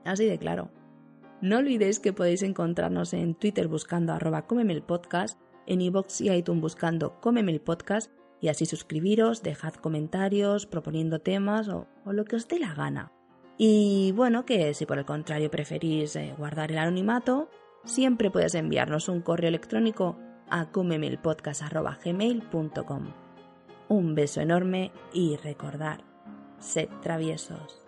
Así de claro. No olvidéis que podéis encontrarnos en Twitter buscando arroba el podcast, en iVoox y iTunes buscando Cómeme el podcast y así suscribiros, dejad comentarios proponiendo temas o lo que os dé la gana. Y bueno, que si por el contrario preferís eh, guardar el anonimato, siempre puedes enviarnos un correo electrónico a comemelpodcast.gmail.com. Un beso enorme y recordar, sed traviesos.